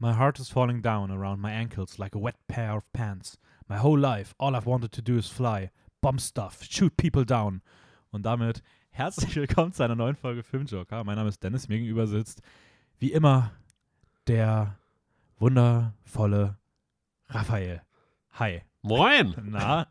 My heart is falling down around my ankles like a wet pair of pants. My whole life, all I've wanted to do is fly, bomb stuff, shoot people down. Und damit herzlich willkommen zu einer neuen Folge Filmjoker. Mein Name ist Dennis, mir gegenüber sitzt wie immer der wundervolle Raphael. Hi. Moin! Na?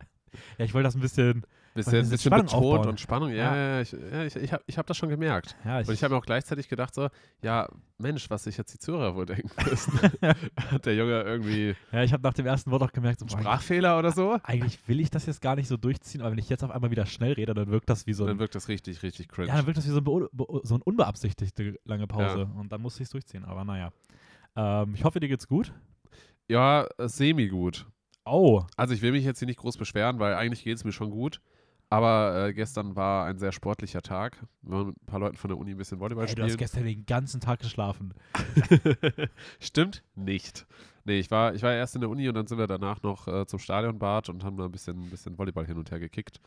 Ja, ich wollte das ein bisschen. Bisschen, bisschen bisschen Spannung betont aufbauen. und Spannung. Ja, Ja. ja. ich, ja, ich, ich habe ich hab das schon gemerkt. Ja, Und ich habe mir auch gleichzeitig gedacht so, ja, Mensch, was sich jetzt die Zuhörer wohl denken müssen. Hat der Junge irgendwie ja, ich habe nach dem ersten Wort auch gemerkt, so, Sprachfehler oder so? eigentlich will ich das jetzt gar nicht so durchziehen, aber wenn ich jetzt auf einmal wieder schnell rede, dann wirkt das wie so Dann ein, wirkt das richtig, richtig cringe. ja, dann wirkt das wie so, ein so ein unbeabsichtigte lange Pause. Und dann musste ich es durchziehen. Aber naja. Ähm, ich hoffe, dir geht's gut. Ja, semi-gut. Oh, Also ich will mich jetzt hier nicht groß beschweren, weil eigentlich geht es mir schon gut. Aber äh, gestern war ein sehr sportlicher Tag. Wir waren mit ein paar Leuten von der Uni ein bisschen Volleyball ey, du hast spielen. gestern den ganzen Tag geschlafen. Stimmt nicht. Nee, ich war, ich war erst in der Uni und dann sind wir danach noch äh, zum Stadionbad und haben da ein bisschen, ein bisschen Volleyball hin und her gekickt,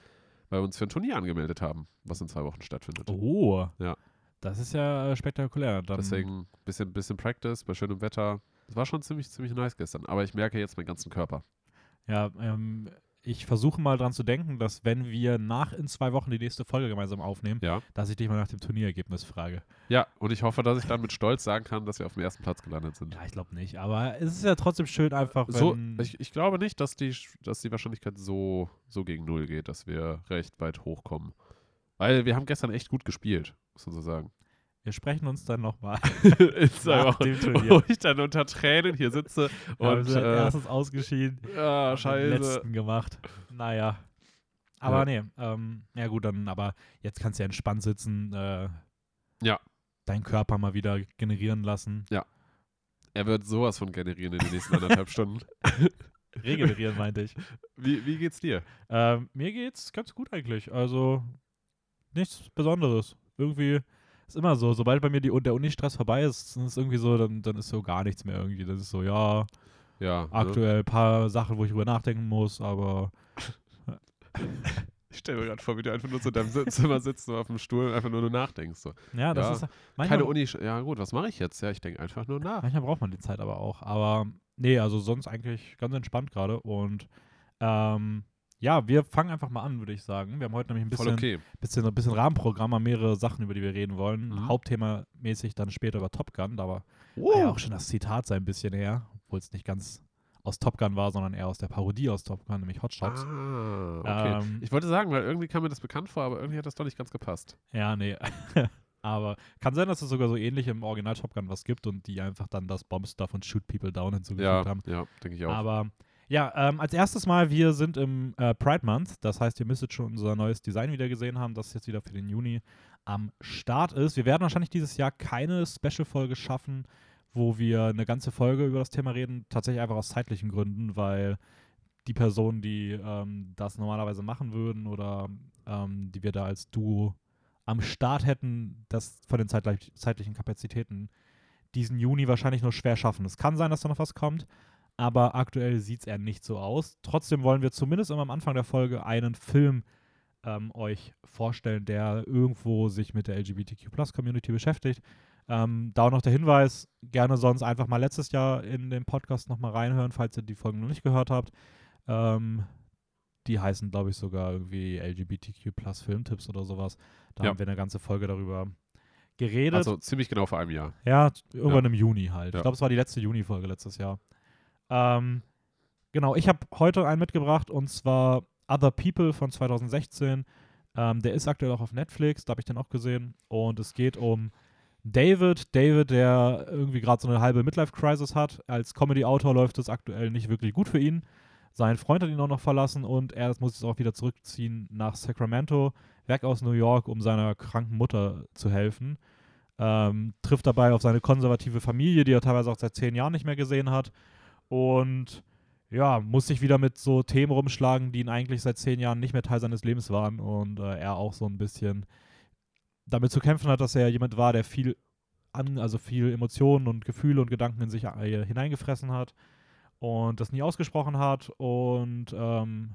weil wir uns für ein Turnier angemeldet haben, was in zwei Wochen stattfindet. Oh. Ja. Das ist ja äh, spektakulär. Dann, Deswegen ein bisschen, bisschen Practice bei schönem Wetter. Es war schon ziemlich, ziemlich nice gestern, aber ich merke jetzt meinen ganzen Körper. Ja, ähm, ich versuche mal dran zu denken, dass wenn wir nach in zwei Wochen die nächste Folge gemeinsam aufnehmen, Ja. dass ich dich mal nach dem Turnierergebnis frage. Ja, und ich hoffe, dass ich dann mit Stolz sagen kann, dass wir auf dem ersten Platz gelandet sind. Ja, ich glaube nicht. Aber es ist ja trotzdem schön einfach. So, ich, ich glaube nicht, dass die, dass die Wahrscheinlichkeit so, so gegen Null geht, dass wir recht weit hochkommen. Weil wir haben gestern echt gut gespielt, muss man so sagen. Wir sprechen uns dann nochmal. Einfach, dem Turnier. wo ich dann unter Tränen hier sitze Und und äh, erstes ausgeschieden. den scheiße. letzten gemacht. Naja. Aber Ja. nee, ähm, ja gut, dann, aber jetzt kannst du ja entspannt sitzen, äh, Ja. deinen Körper mal wieder generieren lassen. Er wird sowas von generieren in den nächsten anderthalb Stunden. Regenerieren, meinte ich. Wie, wie geht's dir? Ähm, mir geht's ganz gut eigentlich. Also nichts Besonderes. Irgendwie ist immer so, sobald bei mir die, der Uni-Stress vorbei ist, ist es irgendwie so, dann, dann ist so gar nichts mehr irgendwie. Das ist so, ja, Ja, ne? aktuell ein paar Sachen, wo ich drüber nachdenken muss, aber Ich stelle mir gerade vor, wie du einfach nur so in deinem Zimmer sitzt, so auf dem Stuhl und einfach nur, nur nachdenkst. So. ja, das Ja, ist manchmal, Keine Uni. Ja, gut, was mache ich jetzt? Ja, ich denke einfach nur nach. Manchmal braucht man die Zeit aber auch. Aber nee, also sonst eigentlich ganz entspannt gerade. Und ähm, ja, wir fangen einfach mal an, würde ich sagen. Wir haben heute nämlich ein bisschen, okay. bisschen, ein bisschen Rahmenprogramm, mehrere Sachen, über die wir reden wollen. Mhm. Hauptthema mäßig dann später über Top Gun. Da war Oh. ja auch schon das Zitat sein bisschen her, obwohl es nicht ganz aus Top Gun war, sondern eher aus der Parodie aus Top Gun, nämlich Hot Shots. Ah, okay. Ähm, ich wollte sagen, weil irgendwie kam mir das bekannt vor, aber irgendwie hat das doch nicht ganz gepasst. Ja, nee. Aber kann sein, dass es sogar so ähnlich im Original Top Gun was gibt und die einfach dann das Bomb Stuff und Shoot People Down hinzugefügt Ja, haben. ja, denke ich auch. Aber ja, ähm, als erstes Mal, wir sind im äh, Pride Month. Das heißt, ihr müsstet schon unser neues Design wieder gesehen haben, das jetzt wieder für den Juni am Start ist. Wir werden wahrscheinlich dieses Jahr keine Special-Folge schaffen, wo wir eine ganze Folge über das Thema reden. Tatsächlich einfach aus zeitlichen Gründen, weil die Personen, die ähm, das normalerweise machen würden oder ähm, die wir da als Duo am Start hätten, das von den zeitlich, zeitlichen Kapazitäten diesen Juni wahrscheinlich nur schwer schaffen. Es kann sein, dass da noch was kommt, aber aktuell sieht es eher nicht so aus. Trotzdem wollen wir zumindest immer am Anfang der Folge einen Film ähm, euch vorstellen, der irgendwo sich mit der LGBTQ-Plus-Community beschäftigt. Ähm, da auch noch der Hinweis, gerne sonst einfach mal letztes Jahr in den Podcast nochmal reinhören, falls ihr die Folgen noch nicht gehört habt. Ähm, die heißen, glaube ich, sogar irgendwie LGBTQ Plus Filmtipps oder sowas. Da Ja. haben wir eine ganze Folge darüber geredet. also ziemlich genau vor einem Jahr. Ja, irgendwann Ja. im Juni halt. Ja. Ich glaube, es war die letzte Juni-Folge letztes Jahr. Ähm, genau, ich habe heute einen mitgebracht und zwar Other People von 2016. Ähm, der ist aktuell auch auf Netflix, da habe ich den auch gesehen. Und es geht um David. David, der irgendwie gerade so eine halbe Midlife-Crisis hat. Als Comedy-Autor läuft es aktuell nicht wirklich gut für ihn. Sein Freund hat ihn auch noch verlassen und er muss jetzt auch wieder zurückziehen nach Sacramento, weg aus New York, um seiner kranken Mutter zu helfen. Ähm, trifft dabei auf seine konservative Familie, die er teilweise auch seit zehn Jahren nicht mehr gesehen hat. Und ja, muss sich wieder mit so Themen rumschlagen, die ihn eigentlich seit zehn Jahren nicht mehr Teil seines Lebens waren. Und äh, er auch so ein bisschen damit zu kämpfen hat, dass er jemand war, der viel an, also viel Emotionen und Gefühle und Gedanken in sich äh, hineingefressen hat und das nie ausgesprochen hat und ähm,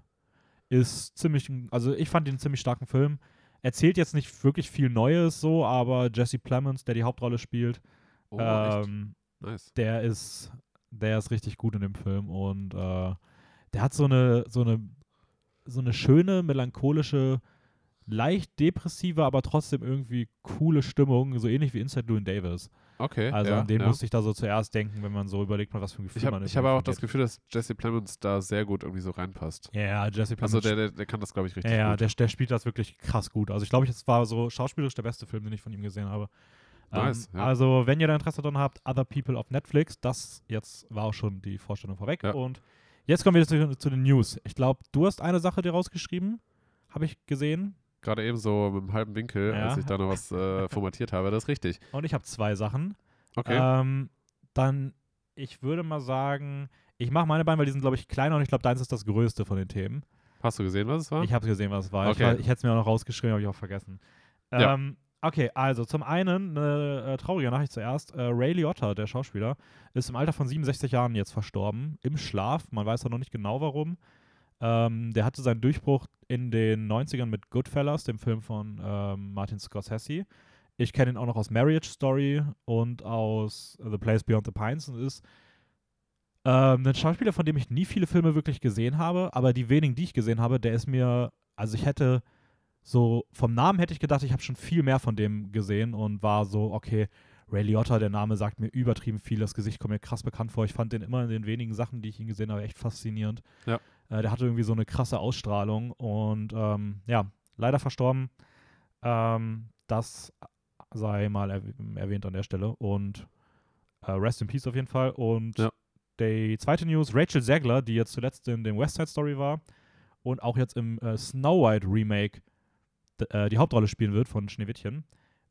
ist ziemlich, also ich fand ihn einen ziemlich starken Film. Erzählt jetzt nicht wirklich viel Neues so, aber Jesse Plemons, der die Hauptrolle spielt, Oh, ähm, Nice. der ist, der ist richtig gut in dem Film und äh, der hat so eine, so eine, so eine schöne, melancholische, leicht depressive, aber trotzdem irgendwie coole Stimmung, so ähnlich wie Inside Llewyn Davis. Okay. Also ja, an den ja. musste ich da so zuerst denken, wenn man so überlegt, mal, was für ein Gefühl Ich habe man in ich hab den auch Film das geht. Gefühl, dass Jesse Plemons da sehr gut irgendwie so reinpasst. Ja, ja, Jesse Also Plemons der, der, der kann das, glaube ich, richtig Ja, ja gut. der, der spielt das wirklich krass gut. Also ich glaube, es war so schauspielerisch der beste Film, den ich von ihm gesehen habe. Nice, ähm, ja. Also, wenn ihr da Interesse dran habt, Other People auf Netflix, das jetzt war auch schon die Vorstellung vorweg. Ja. Und jetzt kommen wir zu, zu den News. Ich glaube, du hast eine Sache dir rausgeschrieben, habe ich gesehen. Gerade eben so mit einem halben Winkel, Ja. als ich da noch was äh, formatiert habe. Das ist richtig. Und ich habe zwei Sachen. Okay. Ähm, dann, ich würde mal sagen, ich mache meine beiden, weil die sind, glaube ich, kleiner und ich glaube, deins ist das größte von den Themen. Hast du gesehen, was es war? Ich habe gesehen, was es war. Ich, Okay. war- ich hätte es mir auch noch rausgeschrieben, habe ich auch vergessen. Ähm, okay, also zum einen eine äh, traurige Nachricht zuerst. Äh, Ray Liotta, der Schauspieler, ist im Alter von 67 Jahren jetzt verstorben, im Schlaf. Man weiß auch noch nicht genau warum. Ähm, der hatte seinen Durchbruch in den 90ern mit Goodfellas, dem Film von ähm, Martin Scorsese. Ich kenne ihn auch noch aus Marriage Story und aus The Place Beyond the Pines und ist ähm, ein Schauspieler, von dem ich nie viele Filme wirklich gesehen habe, aber die wenigen, die ich gesehen habe, der ist mir, also ich hätte so, vom Namen hätte ich gedacht, ich habe schon viel mehr von dem gesehen und war so, okay, Ray Liotta, der Name sagt mir übertrieben viel, das Gesicht kommt mir krass bekannt vor. Ich fand den immer in den wenigen Sachen, die ich ihn gesehen habe, echt faszinierend. Ja. Äh, der hatte irgendwie so eine krasse Ausstrahlung und ähm, ja, leider verstorben. Ähm, das sei mal erw erwähnt an der Stelle und äh, Rest in Peace auf jeden Fall. Und Ja. die zweite News, Rachel Zegler, die jetzt zuletzt in dem West Side Story war und auch jetzt im äh, Snow White Remake äh, die Hauptrolle spielen wird von Schneewittchen,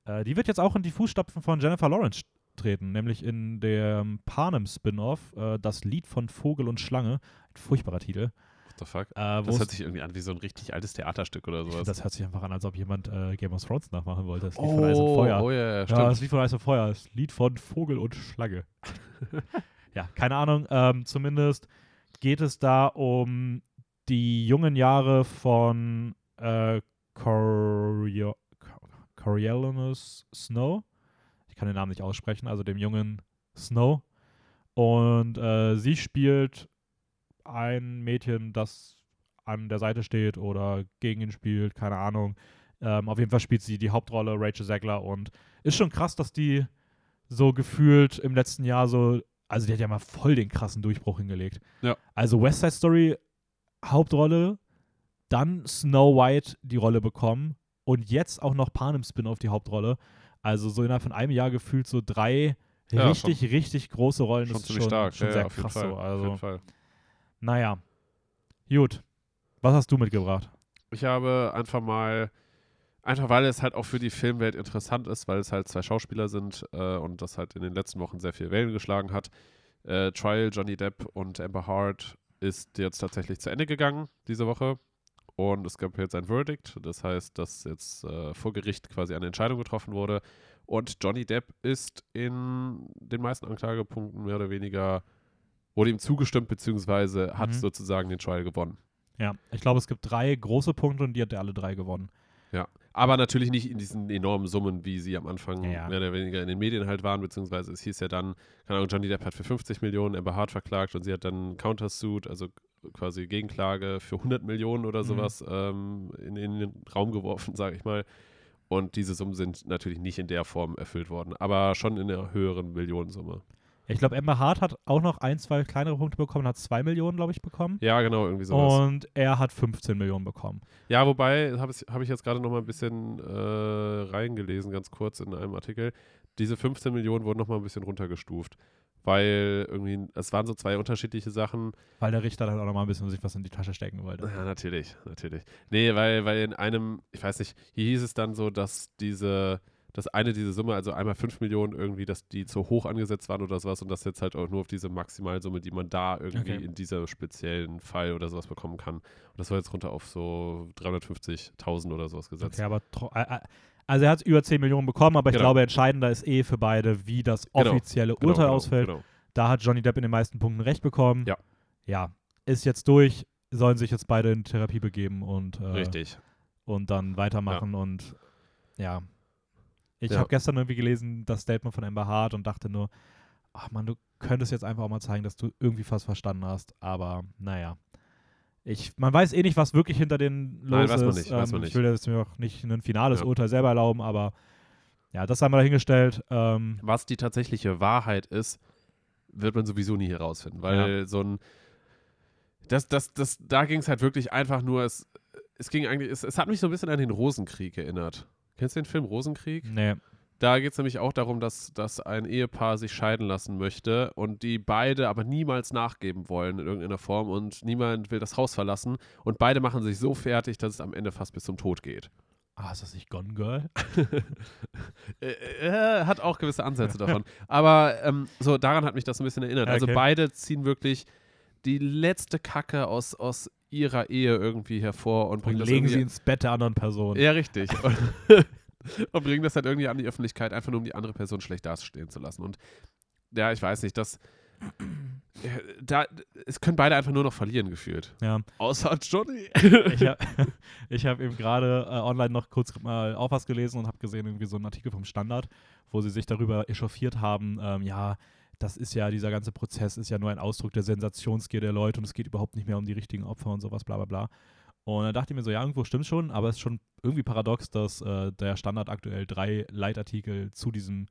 äh, die wird jetzt auch in die Fußstapfen von Jennifer Lawrence treten, nämlich in dem Panem-Spin-Off, äh, das Lied von Vogel und Schlange, ein furchtbarer Titel. What the fuck? Äh, Das hört sich irgendwie an wie so ein richtig altes Theaterstück oder sowas. das hört sich einfach an, als ob jemand äh, Game of Thrones nachmachen wollte. Das Lied von Eis und Feuer. oh ja, ja, Ja, stimmt. das Lied von Eis und Feuer, das Lied von Vogel und Schlange. ja, keine Ahnung. Ähm, zumindest geht es da um die jungen Jahre von äh, Corio Coriolanus Snow. Ich kann den Namen nicht aussprechen, also dem jungen Snow. Und äh, sie spielt ein Mädchen, das an der Seite steht oder gegen ihn spielt, keine Ahnung. Ähm, auf jeden Fall spielt sie die Hauptrolle, Rachel Zegler. Und ist schon krass, dass die so gefühlt im letzten Jahr so, also die hat ja mal voll den krassen Durchbruch hingelegt. Ja. Also West Side Story Hauptrolle, dann Snow White die Rolle bekommen und jetzt auch noch Panem Spin-off die Hauptrolle. Also so innerhalb von einem Jahr gefühlt so drei Ja, richtig, richtig große Rollen. schon das ist ziemlich schon, stark. schon ja, sehr ja, auf krass Fall. so. Auf Also, jeden Fall. naja. Gut. Was hast du mitgebracht? Ich habe einfach mal, einfach weil es halt auch für die Filmwelt interessant ist, weil es halt zwei Schauspieler sind äh, und das halt in den letzten Wochen sehr viel Wellen geschlagen hat. Äh, Trial Johnny Depp und Amber Hart ist jetzt tatsächlich zu Ende gegangen diese Woche. Und es gab jetzt ein Verdict, das heißt, dass jetzt äh, vor Gericht quasi eine Entscheidung getroffen wurde. Und Johnny Depp ist in den meisten Anklagepunkten mehr oder weniger, wurde ihm zugestimmt, beziehungsweise hat Mhm. sozusagen den Trial gewonnen. Ja, ich glaube, es gibt drei große Punkte und die hat er alle drei gewonnen. Aber natürlich nicht in diesen enormen Summen, wie sie am Anfang Ja, ja. mehr oder weniger in den Medien halt waren, beziehungsweise es hieß ja dann, keine Ahnung, Johnny Depp hat für 50 Millionen Amber Hart verklagt und sie hat dann Countersuit, also quasi Gegenklage für 100 Millionen oder Mhm. sowas ähm, in, in den Raum geworfen, sage ich mal. Und diese Summen sind natürlich nicht in der Form erfüllt worden, aber schon in einer höheren Millionensumme. Ich glaube, Amber Hart hat auch noch ein, zwei kleinere Punkte bekommen, hat zwei Millionen, glaube ich, bekommen. Ja, genau, irgendwie sowas. Und er hat 15 Millionen bekommen. Ja, wobei, habe hab ich jetzt gerade noch mal ein bisschen äh, reingelesen, ganz kurz in einem Artikel. Diese 15 Millionen wurden noch mal ein bisschen runtergestuft, weil irgendwie, es waren so zwei unterschiedliche Sachen. Weil der Richter dann auch noch mal ein bisschen sich was in die Tasche stecken wollte. Ja, natürlich, natürlich. Nee, weil, weil in einem, ich weiß nicht, hier hieß es dann so, dass diese, dass eine diese Summe, also einmal 5 Millionen irgendwie, dass die zu hoch angesetzt waren oder sowas und das jetzt halt auch nur auf diese Maximalsumme, die man da irgendwie Okay. in dieser speziellen Fall oder sowas bekommen kann. Und das war jetzt runter auf so 350.000 oder sowas gesetzt. Okay, aber äh, äh, also er hat über 10 Millionen bekommen, aber ich Genau. glaube, entscheidender ist eh für beide, wie das Genau. offizielle Genau, Urteil genau, ausfällt. Genau. Da hat Johnny Depp in den meisten Punkten recht bekommen. Ja. Ja, ist jetzt durch, sollen sich jetzt beide in Therapie begeben und, äh, Richtig. und dann weitermachen und ja. Ich Ja. habe gestern irgendwie gelesen, das Statement von Amber Hart und dachte nur, ach man, du könntest jetzt einfach auch mal zeigen, dass du irgendwie fast verstanden hast. Aber naja. Ich, man weiß eh nicht, was wirklich hinter den los Nein, weiß man ist. nicht, weiß man Ich nicht. will jetzt mir auch nicht ein finales Ja. Urteil selber erlauben, aber ja, das haben wir dahingestellt. Ähm, Was die tatsächliche Wahrheit ist, wird man sowieso nie herausfinden, weil so ein das, das, das, da ging es halt wirklich einfach nur, es, es ging eigentlich, es, es hat mich so ein bisschen an den Rosenkrieg erinnert. Kennst du den Film Rosenkrieg? nee. Da geht es nämlich auch darum, dass, dass ein Ehepaar sich scheiden lassen möchte und die beide aber niemals nachgeben wollen in irgendeiner Form und niemand will das Haus verlassen und beide machen sich so fertig, dass es am Ende fast bis zum Tod geht. Ah, ist das nicht Gone Girl? Äh, äh, hat auch gewisse Ansätze davon. Aber ähm, so daran hat mich das ein bisschen erinnert. Also Okay. beide ziehen wirklich die letzte Kacke aus, aus ihrer Ehe irgendwie hervor und Und bringen das legen sie ins Bett der anderen Person. Ja, richtig. Und, bringen das halt irgendwie an die Öffentlichkeit, einfach nur um die andere Person schlecht dastehen zu lassen. Und ja, ich weiß nicht, das. äh, Da, es können beide einfach nur noch verlieren gefühlt. Ja. Außer Johnny. Ich habe hab eben gerade äh, online noch kurz mal auch was gelesen und habe gesehen, irgendwie so einen Artikel vom Standard, wo sie sich darüber echauffiert haben, ähm, ja, das ist ja, dieser ganze Prozess ist ja nur ein Ausdruck der Sensationsgier der Leute und es geht überhaupt nicht mehr um die richtigen Opfer und sowas, bla bla bla. Und dann dachte ich mir so, ja, irgendwo stimmt schon, aber es ist schon irgendwie paradox, dass äh, der Standard aktuell drei Leitartikel zu diesem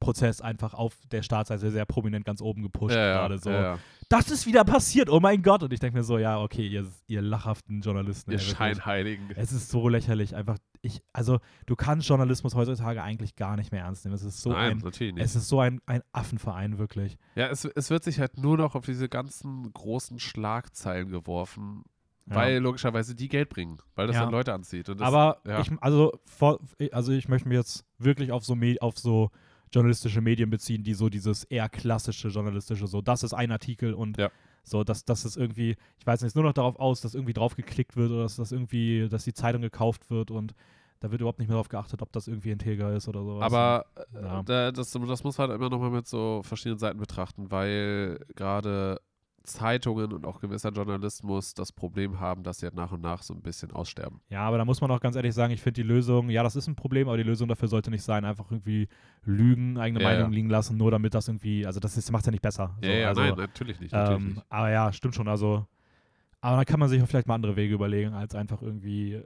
Prozess einfach auf der Startseite sehr prominent ganz oben gepusht ja, gerade so. ja, ja. Das ist wieder passiert, oh mein Gott. Und ich denke mir so, ja, okay, ihr, ihr lachhaften Journalisten. Ihr ey. Scheinheiligen. Es ist so lächerlich. Einfach, ich, also du kannst Journalismus heutzutage eigentlich gar nicht mehr ernst nehmen. Es ist so Nein, ein, natürlich nicht. es ist so ein, ein Affenverein, wirklich. Ja, es, es wird sich halt nur noch auf diese ganzen großen Schlagzeilen geworfen, Ja. weil logischerweise die Geld bringen, weil das Ja. dann Leute anzieht. Das, Aber ja. ich, also, vor, also ich möchte mich jetzt wirklich auf so, Me auf so journalistische Medien beziehen, die so dieses eher klassische journalistische, so das ist ein Artikel und Ja. so, dass das ist irgendwie, ich weiß nicht, nur noch darauf aus, dass irgendwie drauf geklickt wird oder dass das irgendwie, dass die Zeitung gekauft wird und da wird überhaupt nicht mehr darauf geachtet, ob das irgendwie integer ist oder sowas. Aber äh, Ja. da, das, das muss man halt immer nochmal mit so verschiedenen Seiten betrachten, weil gerade Zeitungen und auch gewisser Journalismus das Problem haben, dass sie halt nach und nach so ein bisschen aussterben. Ja, aber da muss man auch ganz ehrlich sagen, ich finde die Lösung, ja, das ist ein Problem, aber die Lösung dafür sollte nicht sein, einfach irgendwie lügen, eigene Ja, Meinung ja. liegen lassen, nur damit das irgendwie, also das macht es ja nicht besser. So, ja, ja, also, nein, natürlich nicht. Natürlich Ähm, nicht. aber ja, stimmt schon. Also, aber dann kann man sich auch vielleicht mal andere Wege überlegen, als einfach irgendwie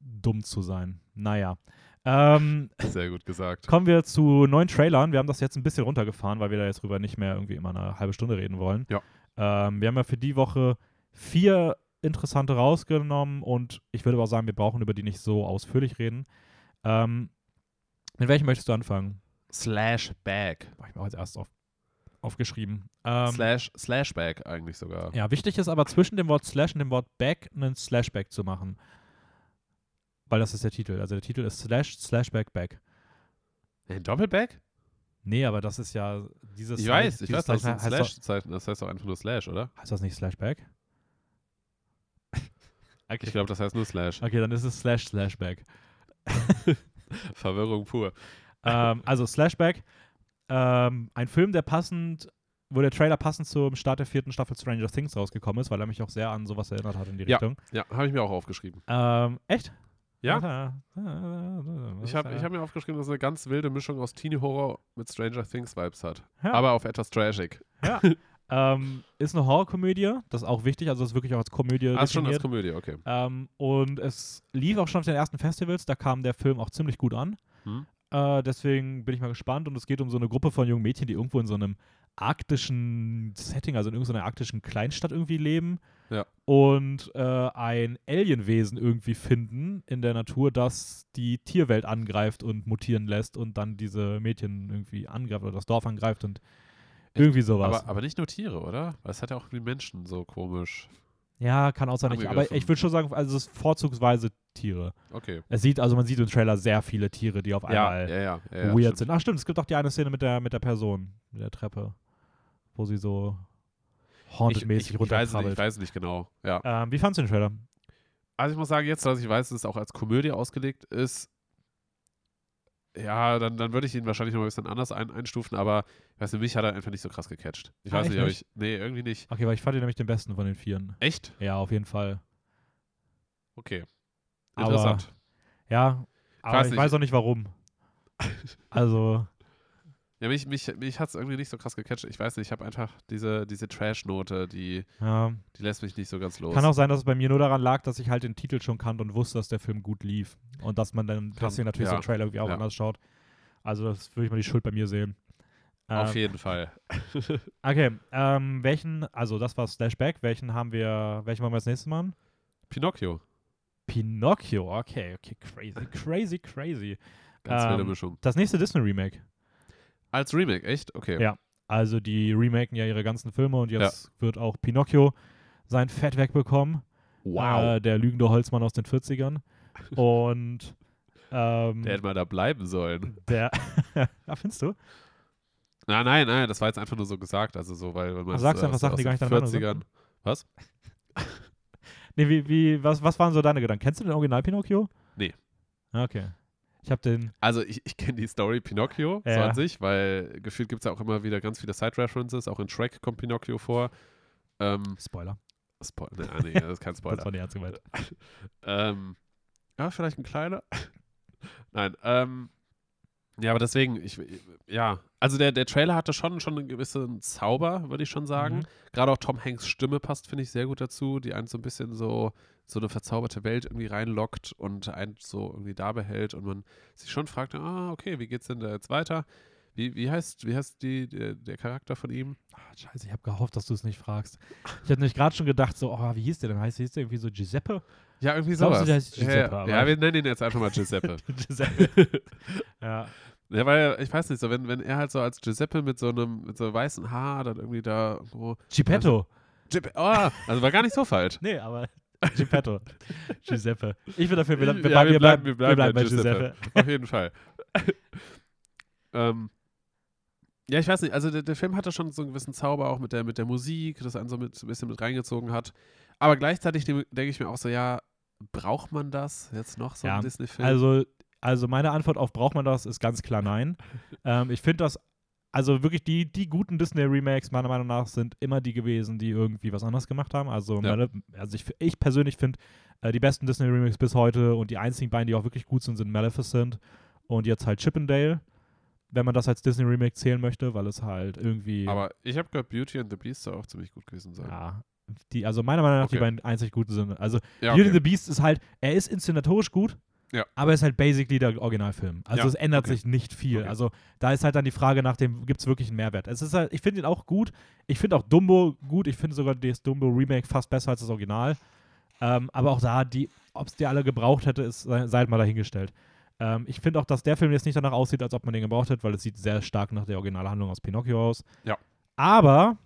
dumm zu sein. Naja. Ähm, Sehr gut gesagt. kommen wir zu neuen Trailern. Wir haben das jetzt ein bisschen runtergefahren, weil wir da jetzt drüber nicht mehr irgendwie immer eine halbe Stunde reden wollen. Ja. Ähm, wir haben ja für die Woche vier interessante rausgenommen und ich würde aber auch sagen, wir brauchen über die nicht so ausführlich reden. Ähm, mit welchem möchtest du anfangen? Slash Bag. Boah, ich habe auch jetzt erst auf, aufgeschrieben. Ähm, Slash, Slash Bag eigentlich sogar. Ja, wichtig ist aber zwischen dem Wort Slash und dem Wort Back einen Slashback zu machen. Weil das ist der Titel. Also der Titel ist Slash, Slashback, Back. Ein Doppelback? Nee, aber das ist ja dieses Ich Zeichen- weiß, ich weiß, das Zeichen heißt, Slash-Zeichen. Das heißt doch einfach nur Slash, oder? heißt das nicht Slashback? okay. Ich glaube, das heißt nur Slash. okay, dann ist es Slash, Slashback. Verwirrung pur. ähm, also Slashback, ähm, ein Film, der passend, wo der Trailer passend zum Start der vierten Staffel Stranger Things rausgekommen ist, weil er mich auch sehr an sowas erinnert hat in die Ja. Richtung. Ja, habe ich mir auch aufgeschrieben. Ähm, echt? Ja? Ich habe ich hab mir aufgeschrieben, dass es eine ganz wilde Mischung aus Teenie-Horror mit Stranger Things-Vibes hat. Ja. Aber auf etwas trashig. Ja. ähm, ist eine Horrorkomödie, das ist auch wichtig, also ist wirklich auch als Komödie Ah, schon als. Komödie, okay. ähm, und es lief auch schon auf den ersten Festivals, da kam der Film auch ziemlich gut an. Hm. Äh, deswegen bin ich mal gespannt und es geht um so eine Gruppe von jungen Mädchen, die irgendwo in so einem arktischen Setting, also in irgendeiner arktischen Kleinstadt irgendwie leben Ja. und äh, ein Alienwesen irgendwie finden in der Natur, das die Tierwelt angreift und mutieren lässt und dann diese Mädchen irgendwie angreift oder das Dorf angreift und irgendwie sowas. Aber, aber nicht nur Tiere, oder? Weil es hat ja auch wie Menschen so komisch. Ja, kann auch sein. Ich, aber ich würde schon sagen, also es ist vorzugsweise Tiere. Okay. Es sieht, also man sieht im Trailer sehr viele Tiere, die auf einmal ja. ja, ja weird stimmt. sind. Ach stimmt, es gibt auch die eine Szene mit der, mit der Person, mit der Treppe, wo sie so Ich, haunted-mäßig ich, ich, weiß, es nicht- ich runterkrabbelt. genau. Ja. Ähm, wie fandst du den Trailer? Also ich muss sagen, jetzt, dass ich weiß, dass es auch als Komödie ausgelegt ist, ja, dann, dann würde ich ihn wahrscheinlich noch ein bisschen anders ein, einstufen, aber ich weiß nicht, mich hat er einfach nicht so krass gecatcht. Ich Ah, weiß nicht, ob ich. Nee, irgendwie nicht. Okay, weil ich fand ihn nämlich den besten von den Vieren. Echt? Ja, auf jeden Fall. Okay. Aber- Interessant. Ja, aber weiß ich weiß auch nicht warum. Also, Ja, mich, mich, mich hat es irgendwie nicht so krass gecatcht. Ich weiß nicht, ich habe einfach diese, diese Trash-Note, die, Ja. die lässt mich nicht so ganz los. Kann auch sein, dass es bei mir nur daran lag, dass ich halt den Titel schon kannte und wusste, dass der Film gut lief. Und dass man dann deswegen natürlich so ja, einen Trailer irgendwie auch ja. anders schaut. Also das würde ich mal die Schuld bei mir sehen. Auf Ähm, jeden Fall. Okay, ähm, welchen, also das war Slashback, welchen haben wir, welchen wollen wir als nächstes machen? Pinocchio. Pinocchio, okay, okay, crazy, crazy, crazy. Ganz wilde Ähm, Mischung. Das nächste Disney-Remake. Als Remake, echt? Okay. Ja. Also die remaken ja ihre ganzen Filme und jetzt wird auch Pinocchio sein Fett wegbekommen. Wow. Äh, der lügende Holzmann aus den 40ern. Und ähm, Der hätte mal da bleiben sollen. der ja, findest du? Na, nein, nein, das war jetzt einfach nur so gesagt. Also so, weil, man Du sagst äh, einfach Sachen, die gar nicht deine Meinung sind. 40ern. Was? Nee, wie, wie, was, was waren so deine Gedanken? Kennst du den Original Pinocchio? Nee. Ah, Okay. Ich habe den, Also ich, ich kenne die Story Pinocchio so Ja. an sich, weil gefühlt gibt es ja auch immer wieder ganz viele Side-References. Auch in Shrek kommt Pinocchio vor. Ähm, Spoiler, Spoiler, nee, ah, nee, das ist kein das Spoiler. war nicht ernst gemeint. Ähm, ja, vielleicht ein kleiner. Nein, ähm, ja, aber deswegen, ich, ja, also der, der Trailer hatte schon, schon einen gewissen Zauber, würde ich schon sagen. Mhm. Gerade auch Tom Hanks Stimme passt, finde ich, sehr gut dazu, die einen so ein bisschen so, so eine verzauberte Welt irgendwie reinlockt und einen so irgendwie da behält und man sich schon fragt, ah, okay, wie geht's denn da jetzt weiter? Wie, wie heißt, wie heißt die, der, der Charakter von ihm? Ah, scheiße, ich habe gehofft, dass du es nicht fragst. Ich hatte nämlich gerade schon gedacht, so, oh, wie hieß der denn? Heißt hieß der irgendwie so Giuseppe? Ja, irgendwie du, sowas. der heißt Giuseppe, ja, ja, wir nennen ihn jetzt einfach mal Giuseppe. Giuseppe. ja. Ja, weil, ich weiß nicht, so, wenn, wenn er halt so als Giuseppe mit so einem, mit so weißen Haar dann irgendwie da irgendwo. Geppetto. Giuseppe, oh, also war gar nicht so falsch. Nee, aber Geppetto. Giuseppe. Ich bin dafür, wir, wir, Ja, bleiben, wir, bleiben, wir bleiben bei bei Giuseppe. Auf jeden Fall. ähm, ja, ich weiß nicht, also der, der Film hatte schon so einen gewissen Zauber auch mit der, mit der Musik, das einen so, mit, so ein bisschen mit reingezogen hat. Aber gleichzeitig denke ich mir auch so, ja, braucht man das jetzt noch, so Ja, ein Disney-Film? Also, also meine Antwort auf braucht man das ist ganz klar nein. ähm, ich finde das, also wirklich die, die guten Disney-Remakes meiner Meinung nach sind immer die gewesen, die irgendwie was anderes gemacht haben. Also, Ja. Male- also ich, ich persönlich finde äh, die besten Disney-Remakes bis heute und die einzigen beiden, die auch wirklich gut sind, sind Maleficent und jetzt halt Chippendale, wenn man das als Disney-Remake zählen möchte, weil es halt irgendwie Aber ich habe gehört, Beauty and the Beast soll auch ziemlich gut gewesen sein. ja, die, also meiner Meinung nach die Okay. beiden einzig guten sind. Also Ja, Beauty and okay. the Beast ist halt, er ist inszenatorisch gut, Ja. aber er ist halt basically der Originalfilm. Also Ja, es ändert okay. sich nicht viel. Also da ist halt dann die Frage nach dem, gibt es wirklich einen Mehrwert? Es ist halt, ich finde ihn auch gut. Ich finde auch Dumbo gut. Ich finde sogar das Dumbo Remake fast besser als das Original. Ähm, aber auch da, die, ob es die alle gebraucht hätte, ist sei, sei halt mal dahingestellt. Ähm, ich finde auch, dass der Film jetzt nicht danach aussieht, als ob man den gebraucht hätte, weil es sieht sehr stark nach der Originalhandlung aus Pinocchio aus. Ja. Aber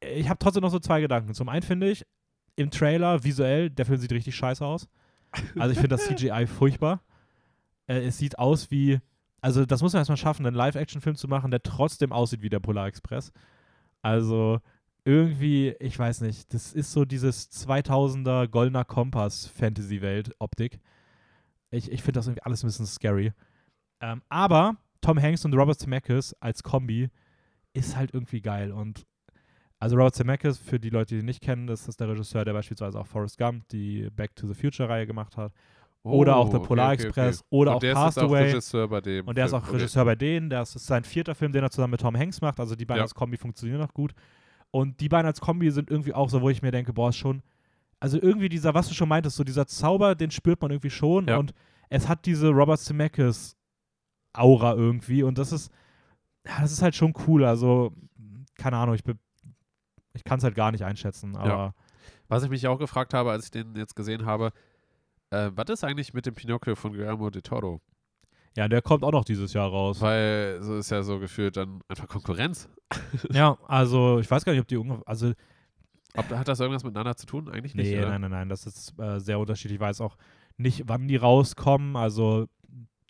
ich habe trotzdem noch so zwei Gedanken. Zum einen finde ich, im Trailer visuell, der Film sieht richtig scheiße aus. Also ich finde das CGI furchtbar. Äh, es sieht aus wie, also das muss man erstmal schaffen, einen Live-Action-Film zu machen, der trotzdem aussieht wie der Polar Express. Also irgendwie, ich weiß nicht, das ist so dieses 2000er Goldener Kompass Fantasy-Welt-Optik. Ich, ich finde das irgendwie alles ein bisschen scary. Ähm, aber Tom Hanks und Robert Zemeckis als Kombi ist halt irgendwie geil und also Robert Zemeckis, für die Leute, die ihn nicht kennen, das ist der Regisseur, der beispielsweise auch Forrest Gump, die Back to the Future Reihe gemacht hat. oder auch der Oh, Polar okay, okay, Express okay. oder Und auch der ist Castaway. auch Regisseur bei dem. Und der ist Film. auch Okay. Regisseur bei denen. Das ist sein vierter Film, den er zusammen mit Tom Hanks macht. Also die beiden Ja. als Kombi funktionieren noch gut. Und die beiden als Kombi sind irgendwie auch so, wo ich mir denke, boah, ist schon. Also irgendwie dieser, was du schon meintest, so dieser Zauber, den spürt man irgendwie schon. Ja. Und es hat diese Robert Zemeckis Aura irgendwie. Und das ist, ja, das ist halt schon cool. Also, keine Ahnung, ich, be- ich kann es halt gar nicht einschätzen. Aber Was ich mich auch gefragt habe, als ich den jetzt gesehen habe, äh, was ist eigentlich mit dem Pinocchio von Guillermo de Toro? ja, der kommt auch noch dieses Jahr raus. Weil so ist ja so gefühlt dann einfach Konkurrenz. ja, also ich weiß gar nicht, ob die ungefähr, also Ob, hat das irgendwas miteinander zu tun? Eigentlich nicht. Nee, oder? nein, nein, nein, das ist äh, sehr unterschiedlich. Ich weiß auch nicht, wann die rauskommen. Also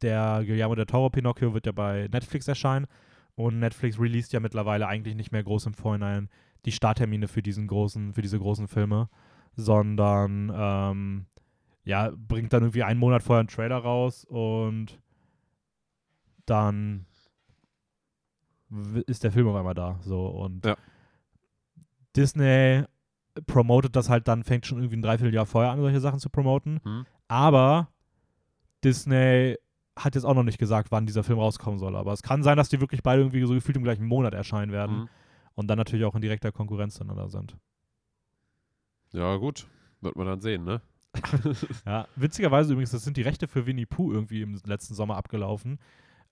der Guillermo del Toro Pinocchio wird ja bei Netflix erscheinen und Netflix released ja mittlerweile eigentlich nicht mehr groß im Vorhinein die Starttermine für diesen großen, für diese großen Filme, sondern ähm, ja, bringt dann irgendwie einen Monat vorher einen Trailer raus und dann ist der Film auf einmal da. So und Ja. Disney promotet das halt dann, fängt schon irgendwie ein Dreivierteljahr vorher an, solche Sachen zu promoten. Hm? Aber Disney hat jetzt auch noch nicht gesagt, wann dieser Film rauskommen soll. Aber es kann sein, dass die wirklich beide irgendwie so gefühlt im gleichen Monat erscheinen werden Mhm. Und dann natürlich auch in direkter Konkurrenz zueinander sind. Ja, gut. Wird man dann sehen, ne? Ja, witzigerweise übrigens, das sind die Rechte für Winnie Pooh irgendwie im letzten Sommer abgelaufen.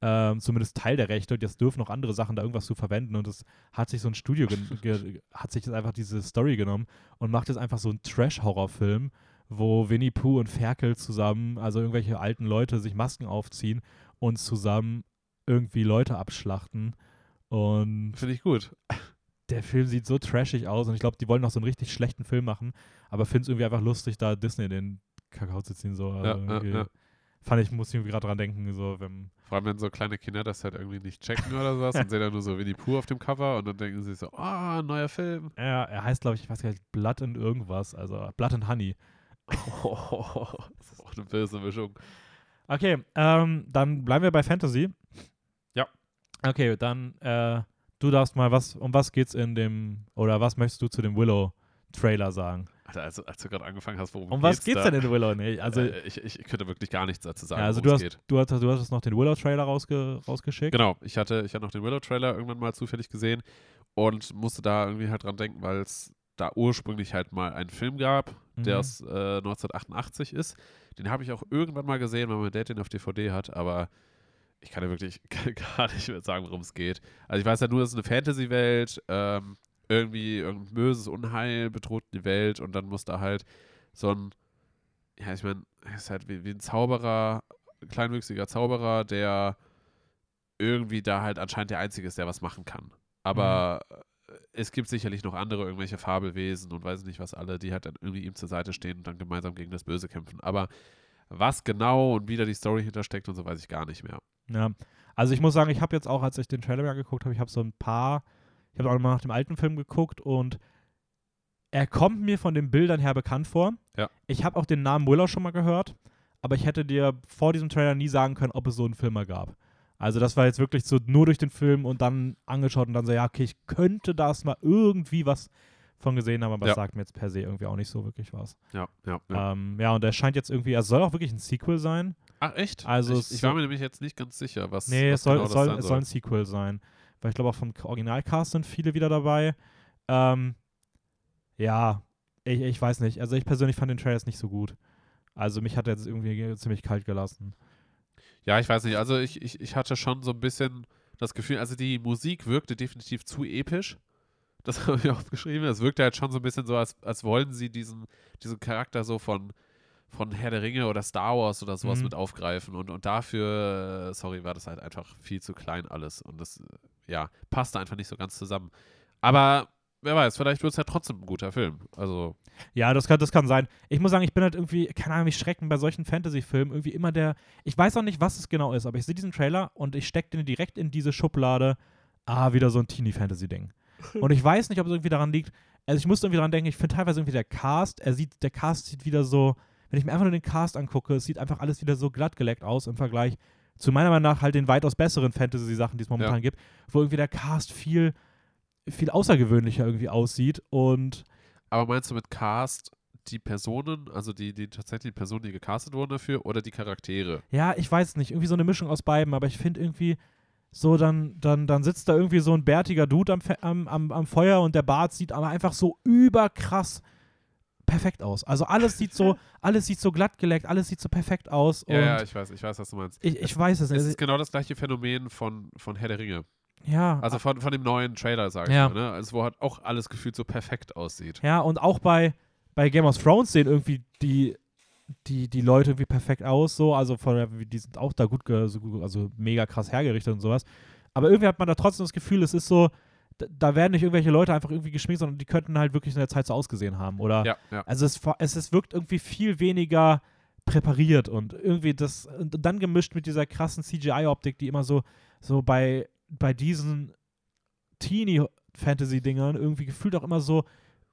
Ähm, zumindest Teil der Rechte und jetzt dürfen noch andere Sachen da irgendwas zu verwenden und es hat sich so ein Studio hat sich jetzt einfach diese Story genommen und macht jetzt einfach so einen Trash-Horrorfilm, wo Winnie Pooh und Ferkel zusammen, also irgendwelche alten Leute sich Masken aufziehen und zusammen irgendwie Leute abschlachten und Finde ich gut. Der Film sieht so trashig aus und ich glaube, die wollen noch so einen richtig schlechten Film machen, aber finde es irgendwie einfach lustig, da Disney den Kakao zu ziehen. So. Also Ja, ja, ja. Fand ich, muss ich irgendwie gerade dran denken, so, wenn, Vor allem, wenn so kleine Kinder das halt irgendwie nicht checken oder sowas und sehen dann nur so Winnie Pooh auf dem Cover und dann denken sie so, ah, neuer Film. ja, er heißt, glaube ich, ich weiß gar nicht, Blood and irgendwas, also Blood and Honey. das ist auch eine böse Mischung. Okay, ähm, dann bleiben wir bei Fantasy. Ja. Okay, dann, äh, du darfst mal, was, um was geht's in dem, oder was möchtest du zu dem Willow-Trailer sagen? Alter, also, als du gerade angefangen hast, worum Um was geht's da? denn in Willow? Nee, also, äh, ich, ich könnte wirklich gar nichts dazu sagen, ja, also du hast, geht. du, hast, du hast noch den Willow-Trailer rausge, rausgeschickt. Genau, ich hatte, ich hatte noch den Willow-Trailer irgendwann mal zufällig gesehen und musste da irgendwie halt dran denken, weil es da ursprünglich halt mal einen Film gab, der Mhm. aus äh, 1988 ist. Den habe ich auch irgendwann mal gesehen, weil mein Dad den auf DVD hat, aber ich kann ja wirklich gar nicht mehr sagen, worum es geht. Also ich weiß ja nur, es ist eine Fantasy-Welt, ähm, irgendwie irgendein böses Unheil bedroht die Welt und dann muss da halt so ein, ja, ich meine, es ist halt wie, wie ein Zauberer, kleinwüchsiger Zauberer, der irgendwie da halt anscheinend der Einzige ist, der was machen kann. Aber äh, es gibt sicherlich noch andere, irgendwelche Fabelwesen und weiß nicht was alle, die halt dann irgendwie ihm zur Seite stehen und dann gemeinsam gegen das Böse kämpfen. Aber was genau und wie da die Story hintersteckt und so weiß ich gar nicht mehr. Ja, also ich muss sagen, ich habe jetzt auch, als ich den Trailer angeguckt habe, ich habe so ein paar, ich habe auch mal nach dem alten Film geguckt und er kommt mir von den Bildern her bekannt vor. Ja. Ich habe auch den Namen Willow schon mal gehört, aber ich hätte dir vor diesem Trailer nie sagen können, ob es so einen Film mal gab. Also das war jetzt wirklich so nur durch den Film und dann angeschaut und dann so, ja, okay, ich könnte das mal irgendwie was von gesehen haben, aber Ja. es sagt mir jetzt per se irgendwie auch nicht so wirklich was. Ja, ja. ja. Ähm, ja und er scheint jetzt irgendwie, er soll auch wirklich ein Sequel sein. Ach, echt? Also ich, es ich war mir nämlich jetzt nicht ganz sicher, was. Nee, was es soll, genau es, das soll, sein es soll ein Sequel sein. Weil ich glaube auch vom Originalcast sind viele wieder dabei. Ähm, ja, ich, ich weiß nicht. Also ich persönlich fand den Trailer jetzt nicht so gut. Also mich hat er jetzt irgendwie ziemlich kalt gelassen. Ja, ich weiß nicht. Also ich, ich, ich hatte schon so ein bisschen das Gefühl, also die Musik wirkte definitiv zu episch. Das habe ich aufgeschrieben. Es wirkte halt schon so ein bisschen so, als, als wollten sie diesen, diesen Charakter so von, von Herr der Ringe oder Star Wars oder sowas Mhm. mit aufgreifen. Und, und dafür, äh, sorry, war das halt einfach viel zu klein alles. Und das, äh, ja, passte einfach nicht so ganz zusammen. Aber wer weiß, vielleicht wird es ja trotzdem ein guter Film. Also, Ja, das kann, das kann sein. Ich muss sagen, ich bin halt irgendwie, keine Ahnung, mich schrecken bei solchen Fantasy-Filmen irgendwie immer der. Ich weiß auch nicht, was es genau ist, aber ich sehe diesen Trailer und ich stecke den direkt in diese Schublade. Ah, wieder so ein Teenie-Fantasy-Ding. Und ich weiß nicht, ob es irgendwie daran liegt. Also ich musste irgendwie daran denken, ich finde teilweise irgendwie der Cast, er sieht, der Cast sieht wieder so, wenn ich mir einfach nur den Cast angucke, es sieht einfach alles wieder so glatt geleckt aus im Vergleich zu meiner Meinung nach halt den weitaus besseren Fantasy-Sachen, die es momentan Ja. gibt, wo irgendwie der Cast viel, viel außergewöhnlicher irgendwie aussieht und aber meinst du mit Cast die Personen, also die, die tatsächlich die Personen, die gecastet wurden dafür, oder die Charaktere? Ja, ich weiß es nicht. Irgendwie so eine Mischung aus beiden, aber ich finde irgendwie so, dann, dann, dann sitzt da irgendwie so ein bärtiger Dude am, am, am, am Feuer und der Bart sieht aber einfach so überkrass perfekt aus. Also alles sieht so, alles sieht so glatt geleckt, alles sieht so perfekt aus. Ja, ja, ich weiß, ich weiß, was du meinst. ich, ich weiß es Es nicht. ist genau das gleiche Phänomen von, von Herr der Ringe. ja, Also von, von dem neuen Trailer, sag ich Ja. mal. Ne? Also wo halt auch alles gefühlt so perfekt aussieht. ja, und auch bei, bei Game of Thrones sehen irgendwie die, die, die Leute irgendwie perfekt aus, so, also von, die sind auch da gut, also mega krass hergerichtet und sowas. Aber irgendwie hat man da trotzdem das Gefühl, es ist so, da werden nicht irgendwelche Leute einfach irgendwie geschminkt, sondern die könnten halt wirklich in der Zeit so ausgesehen haben. Oder Ja, ja. also es, es, es wirkt irgendwie viel weniger präpariert und irgendwie das, und dann gemischt mit dieser krassen CGI-Optik, die immer so, so bei, bei diesen Teenie-Fantasy-Dingern irgendwie gefühlt auch immer so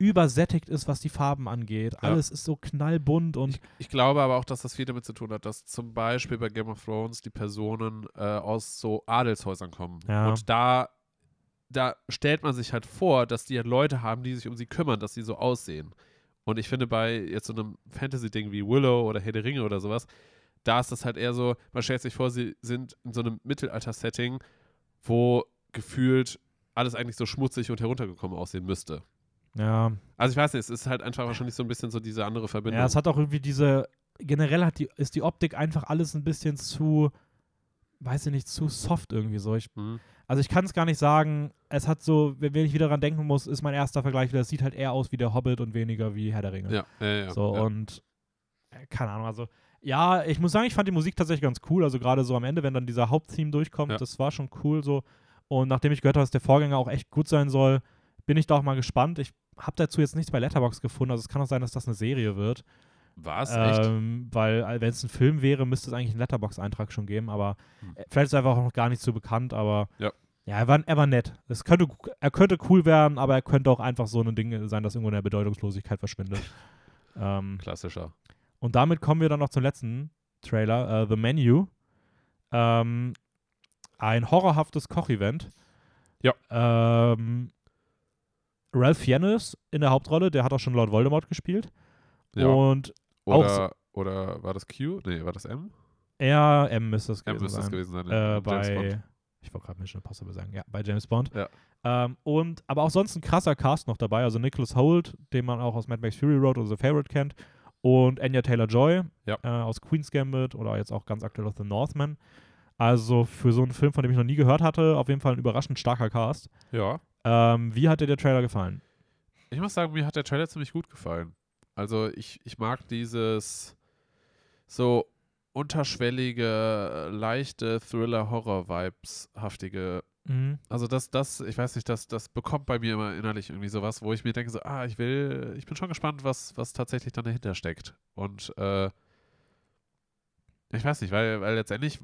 übersättigt ist, was die Farben angeht. Ja. Alles ist so knallbunt und Ich, ich glaube aber auch, dass das viel damit zu tun hat, dass zum Beispiel bei Game of Thrones die Personen äh, aus so Adelshäusern kommen. Ja. Und da, da stellt man sich halt vor, dass die halt Leute haben, die sich um sie kümmern, dass sie so aussehen. Und ich finde, bei jetzt so einem Fantasy-Ding wie Willow oder Herr der Ringe oder sowas, da ist das halt eher so, man stellt sich vor, sie sind in so einem Mittelalter-Setting, wo gefühlt alles eigentlich so schmutzig und heruntergekommen aussehen müsste. Ja. Also ich weiß nicht, es ist halt einfach wahrscheinlich so ein bisschen so diese andere Verbindung. Ja, es hat auch irgendwie diese, generell hat die, ist die Optik einfach alles ein bisschen zu, weiß ich nicht, zu soft irgendwie so. Ich, Mhm. also ich kann es gar nicht sagen, es hat so, wenn ich wieder daran denken muss, ist mein erster Vergleich wieder, es sieht halt eher aus wie der Hobbit und weniger wie Herr der Ringe. Ja, ja, ja. So, ja. und äh, keine Ahnung, also ja, ich muss sagen, ich fand die Musik tatsächlich ganz cool. Also gerade so am Ende, wenn dann dieser Haupttheme durchkommt, Ja. das war schon cool so. Und nachdem ich gehört habe, dass der Vorgänger auch echt gut sein soll, bin ich da auch mal gespannt. Ich habe dazu jetzt nichts bei Letterbox gefunden, also es kann auch sein, dass das eine Serie wird. War es echt? Ähm, weil, wenn es ein Film wäre, müsste es eigentlich einen Letterbox-Eintrag schon geben, aber Hm. äh, vielleicht ist er einfach auch noch gar nicht so bekannt, aber Ja. ja, er war, er war nett. Es könnte, er könnte cool werden, aber er könnte auch einfach so ein Ding sein, das irgendwo in der Bedeutungslosigkeit verschwindet. ähm, Klassischer. und damit kommen wir dann noch zum letzten Trailer, äh, The Menu. Ähm, ein horrorhaftes Kochevent. Ja. Ähm, Ralph Fiennes in der Hauptrolle, der hat auch schon Lord Voldemort gespielt. Ja. Und auch Oder, oder war das Q? Nee, war das M? er, M müsste es M gewesen müsste es sein. gewesen sein. äh, in James Bond. bei, ich wollte gerade Mission Impossible sagen, ja, bei James Bond. Ja. Ähm, und, aber auch sonst ein krasser Cast noch dabei, also Nicholas Holt, den man auch aus Mad Max Fury Road oder The Favorite kennt, und Anya Taylor-Joy Ja. äh, aus Queen's Gambit oder jetzt auch ganz aktuell aus The Northman. Also für so einen Film, von dem ich noch nie gehört hatte, auf jeden Fall ein überraschend starker Cast. Ja. Ähm, wie hat dir der Trailer gefallen? Ich muss sagen, mir hat der Trailer ziemlich gut gefallen. Also ich, ich mag dieses so unterschwellige, leichte Thriller-Horror-Vibes-haftige. Mhm. Also das, das, ich weiß nicht, das, das bekommt bei mir immer innerlich irgendwie sowas, wo ich mir denke so, ah, ich will, ich bin schon gespannt, was, was tatsächlich dann dahinter steckt. Und äh, ich weiß nicht, weil, weil letztendlich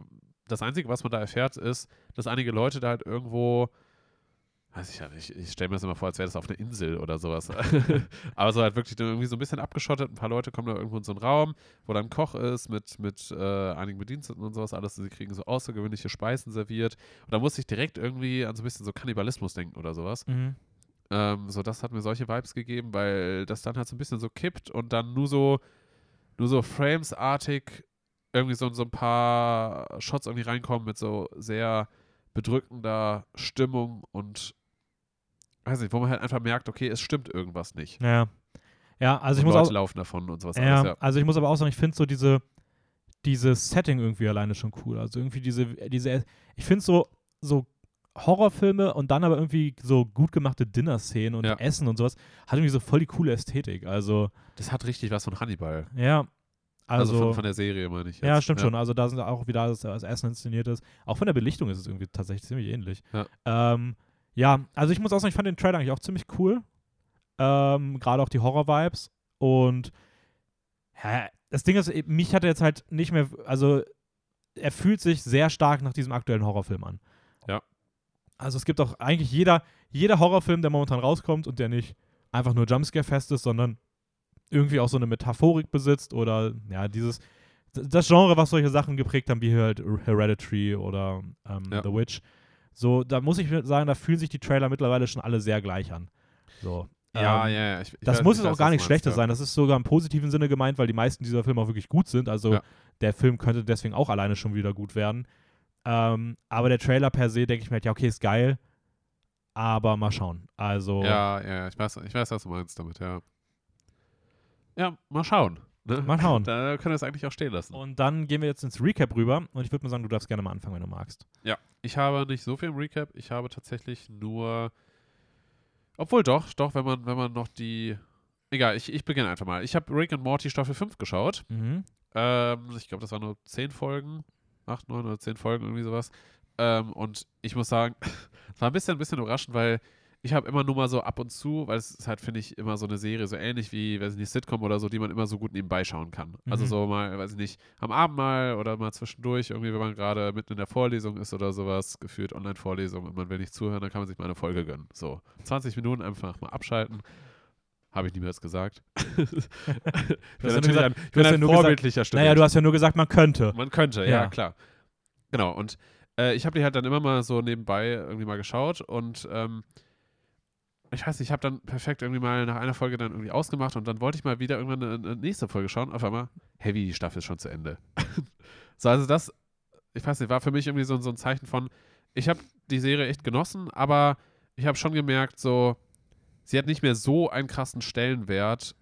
das Einzige, was man da erfährt, ist, dass einige Leute da halt irgendwo, weiß ich ja nicht, ich stelle mir das immer vor, als wäre das auf einer Insel oder sowas. Aber so halt wirklich dann irgendwie so ein bisschen abgeschottet. Ein paar Leute kommen da irgendwo in so einen Raum, wo dann ein Koch ist mit, mit äh, einigen Bediensteten und sowas alles. Und sie kriegen so außergewöhnliche Speisen serviert. Und da muss ich direkt irgendwie an so ein bisschen so Kannibalismus denken oder sowas. Mhm. Ähm, so, das hat mir solche Vibes gegeben, weil das dann halt so ein bisschen so kippt und dann nur so, nur so Frames-artig irgendwie so, so ein paar Shots irgendwie reinkommen mit so sehr bedrückender Stimmung und weiß nicht, wo man halt einfach merkt, okay, es stimmt irgendwas nicht. Ja. Ja, also ich und muss Leute auch. laufen davon und sowas Ja, alles, ja. also ich muss aber auch sagen, ich finde so diese, dieses Setting irgendwie alleine schon cool. Also irgendwie diese, diese, ich finde so, so Horrorfilme und dann aber irgendwie so gut gemachte Dinner-Szenen und Ja. Essen und sowas, hat irgendwie so voll die coole Ästhetik. Also, Das hat richtig was von Hannibal. ja. Also, Also, von, von der Serie, meine ich. ja, jetzt. stimmt schon. Also da sind auch wieder das, das Essen inszeniert ist. Auch von der Belichtung ist es irgendwie tatsächlich ziemlich ähnlich. Ja. Ähm, ja, also ich muss auch sagen, ich fand den Trailer eigentlich auch ziemlich cool. Ähm, Gerade auch die Horror-Vibes. Und ja, das Ding ist, mich hat er jetzt halt nicht mehr, also er fühlt sich sehr stark nach diesem aktuellen Horrorfilm an. Ja. Also es gibt auch eigentlich jeder, jeder Horrorfilm, der momentan rauskommt und der nicht einfach nur Jumpscare-fest ist, sondern irgendwie auch so eine Metaphorik besitzt oder ja, dieses, das Genre, was solche Sachen geprägt haben, wie halt Hereditary oder ähm, Ja. The Witch. So, da muss ich sagen, da fühlen sich die Trailer mittlerweile schon alle sehr gleich an. So. Ja, ähm, ja, ja. Ich, ich das weiß- muss jetzt auch gar nichts Schlechtes ja. sein. Das ist sogar im positiven Sinne gemeint, weil die meisten dieser Filme auch wirklich gut sind. Also Ja. der Film könnte deswegen auch alleine schon wieder gut werden. Ähm, aber der Trailer per se, denke ich mir halt, ja, okay, ist geil. Aber mal schauen. Also, Ja, ja, ich weiß, ich weiß, was du meinst damit, ja. Ja, mal schauen. Ne? Mal schauen. Da können wir es eigentlich auch stehen lassen. und dann gehen wir jetzt ins Recap rüber. Und ich würde mal sagen, du darfst gerne mal anfangen, wenn du magst. Ich habe nicht so viel im Recap. Ich habe tatsächlich nur. Obwohl doch, doch, wenn man, wenn man noch die. Egal, ich, ich beginne einfach mal. Ich habe Rick and Morty Staffel 5 geschaut. Mhm. Ähm, ich glaube, das waren nur 10 Folgen. 8, 9 oder 10 Folgen, irgendwie sowas. Ähm, und ich muss sagen, es war ein bisschen, ein bisschen überraschend, weil ich habe immer nur mal so ab und zu, weil es ist halt, finde ich, immer so eine Serie, so ähnlich wie, weiß ich nicht, Sitcom oder so, die man immer so gut nebenbei schauen kann. Also Mhm. so mal, weiß ich nicht, am Abend mal oder mal zwischendurch, irgendwie, wenn man gerade mitten in der Vorlesung ist oder sowas, gefühlt Online-Vorlesung und man will nicht zuhören, dann kann man sich mal eine Folge gönnen. So, 20 Minuten einfach mal abschalten. Habe ich niemals gesagt. ich bin natürlich ein, ich bin ja vorbildlicher Student. Naja, du hast ja nur gesagt, man könnte. Man könnte, ja, Ja. klar. Genau, und äh, ich habe die halt dann immer mal so nebenbei irgendwie mal geschaut und ähm, ich weiß nicht, ich habe dann perfekt irgendwie mal nach einer Folge dann irgendwie ausgemacht und dann wollte ich mal wieder irgendwann eine, eine nächste Folge schauen. Auf einmal, hey, wie, die Staffel ist schon zu Ende. so, also das, ich weiß nicht, war für mich irgendwie so, so ein Zeichen von, ich habe die Serie echt genossen, aber ich habe schon gemerkt, so, sie hat nicht mehr so einen krassen Stellenwert,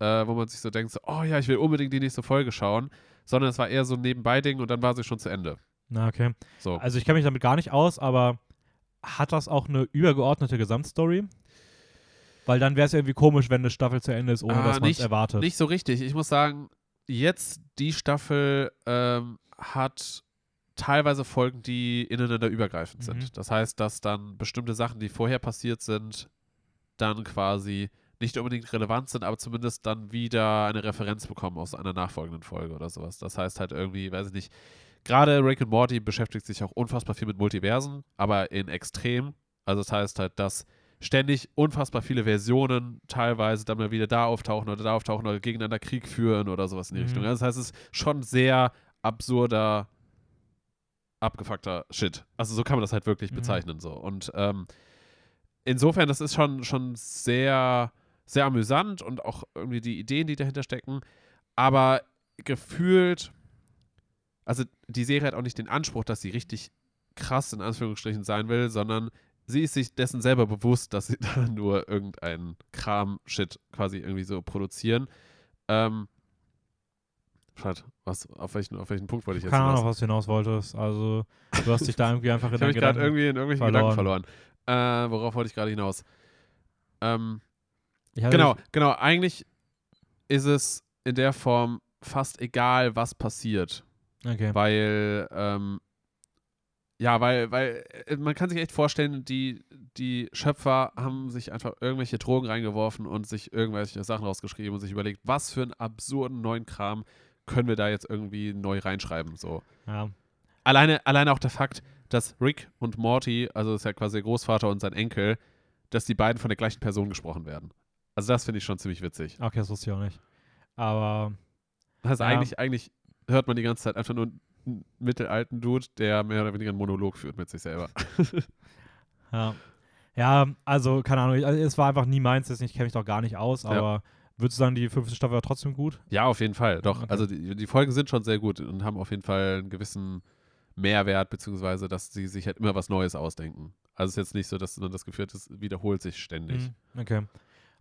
äh, wo man sich so denkt, so, oh ja, ich will unbedingt die nächste Folge schauen, sondern es war eher so ein Nebenbei-Ding und dann war sie schon zu Ende. Na, okay. So. Also ich kenne mich damit gar nicht aus, aber hat das auch eine übergeordnete Gesamtstory? Weil dann wäre es irgendwie komisch, wenn eine Staffel zu Ende ist, ohne Ah, dass man es erwartet. Nicht so richtig. Ich muss sagen, jetzt die Staffel ähm, hat teilweise Folgen, die ineinander übergreifend Mhm. sind. Das heißt, dass dann bestimmte Sachen, die vorher passiert sind, dann quasi nicht unbedingt relevant sind, aber zumindest dann wieder eine Referenz bekommen aus einer nachfolgenden Folge oder sowas. Das heißt halt irgendwie, weiß ich nicht, gerade Rick and Morty beschäftigt sich auch unfassbar viel mit Multiversen, aber in extrem. Also das heißt halt, dass ständig unfassbar viele Versionen teilweise dann mal wieder da auftauchen oder da auftauchen oder gegeneinander Krieg führen oder sowas in die Mhm. Richtung. Also das heißt, es ist schon sehr absurder, abgefuckter Shit. Also so kann man das halt wirklich Mhm. bezeichnen so. Und ähm, insofern, das ist schon, schon sehr, sehr amüsant und auch irgendwie die Ideen, die dahinter stecken. Aber gefühlt, also die Serie hat auch nicht den Anspruch, dass sie richtig krass in Anführungsstrichen sein will, sondern sie ist sich dessen selber bewusst, dass sie da nur irgendeinen Kram-Shit quasi irgendwie so produzieren. Ähm, Schade, was, auf welchen, auf welchen Punkt wollte ich jetzt Keine Ahnung, hinaus? was du hinaus wolltest. Also, du hast dich da irgendwie einfach in Ich habe mich gerade Gedanken... irgendwie in irgendwelchen verloren. Gedanken verloren. Äh, worauf wollte ich gerade hinaus? Ähm, genau, genau. Eigentlich ist es in der Form fast egal, was passiert. Okay. Weil, ähm, ja, weil, weil äh, man kann sich echt vorstellen, die, die Schöpfer haben sich einfach irgendwelche Drogen reingeworfen und sich irgendwelche Sachen rausgeschrieben und sich überlegt, was für einen absurden neuen Kram können wir da jetzt irgendwie neu reinschreiben. So. Ja. Alleine, alleine auch der Fakt, dass Rick und Morty, also das ist ja quasi der Großvater und sein Enkel, dass die beiden von der gleichen Person gesprochen werden. Also das finde ich schon ziemlich witzig. Okay, das wusste ich auch nicht. Aber heißt, Ja. eigentlich, eigentlich hört man die ganze Zeit einfach nur mittelalten Dude, der mehr oder weniger einen Monolog führt mit sich selber. Ja. Ja, also, keine Ahnung, also, es war einfach nie meins, deswegen ich kenne mich doch gar nicht aus, Ja. aber würdest du sagen, die fünfte Staffel war trotzdem gut? Ja, auf jeden Fall. Doch, Okay. also die, die Folgen sind schon sehr gut und haben auf jeden Fall einen gewissen Mehrwert, beziehungsweise, dass sie sich halt immer was Neues ausdenken. Also es ist jetzt nicht so, dass man das Gefühl es wiederholt sich ständig. Mhm, Okay.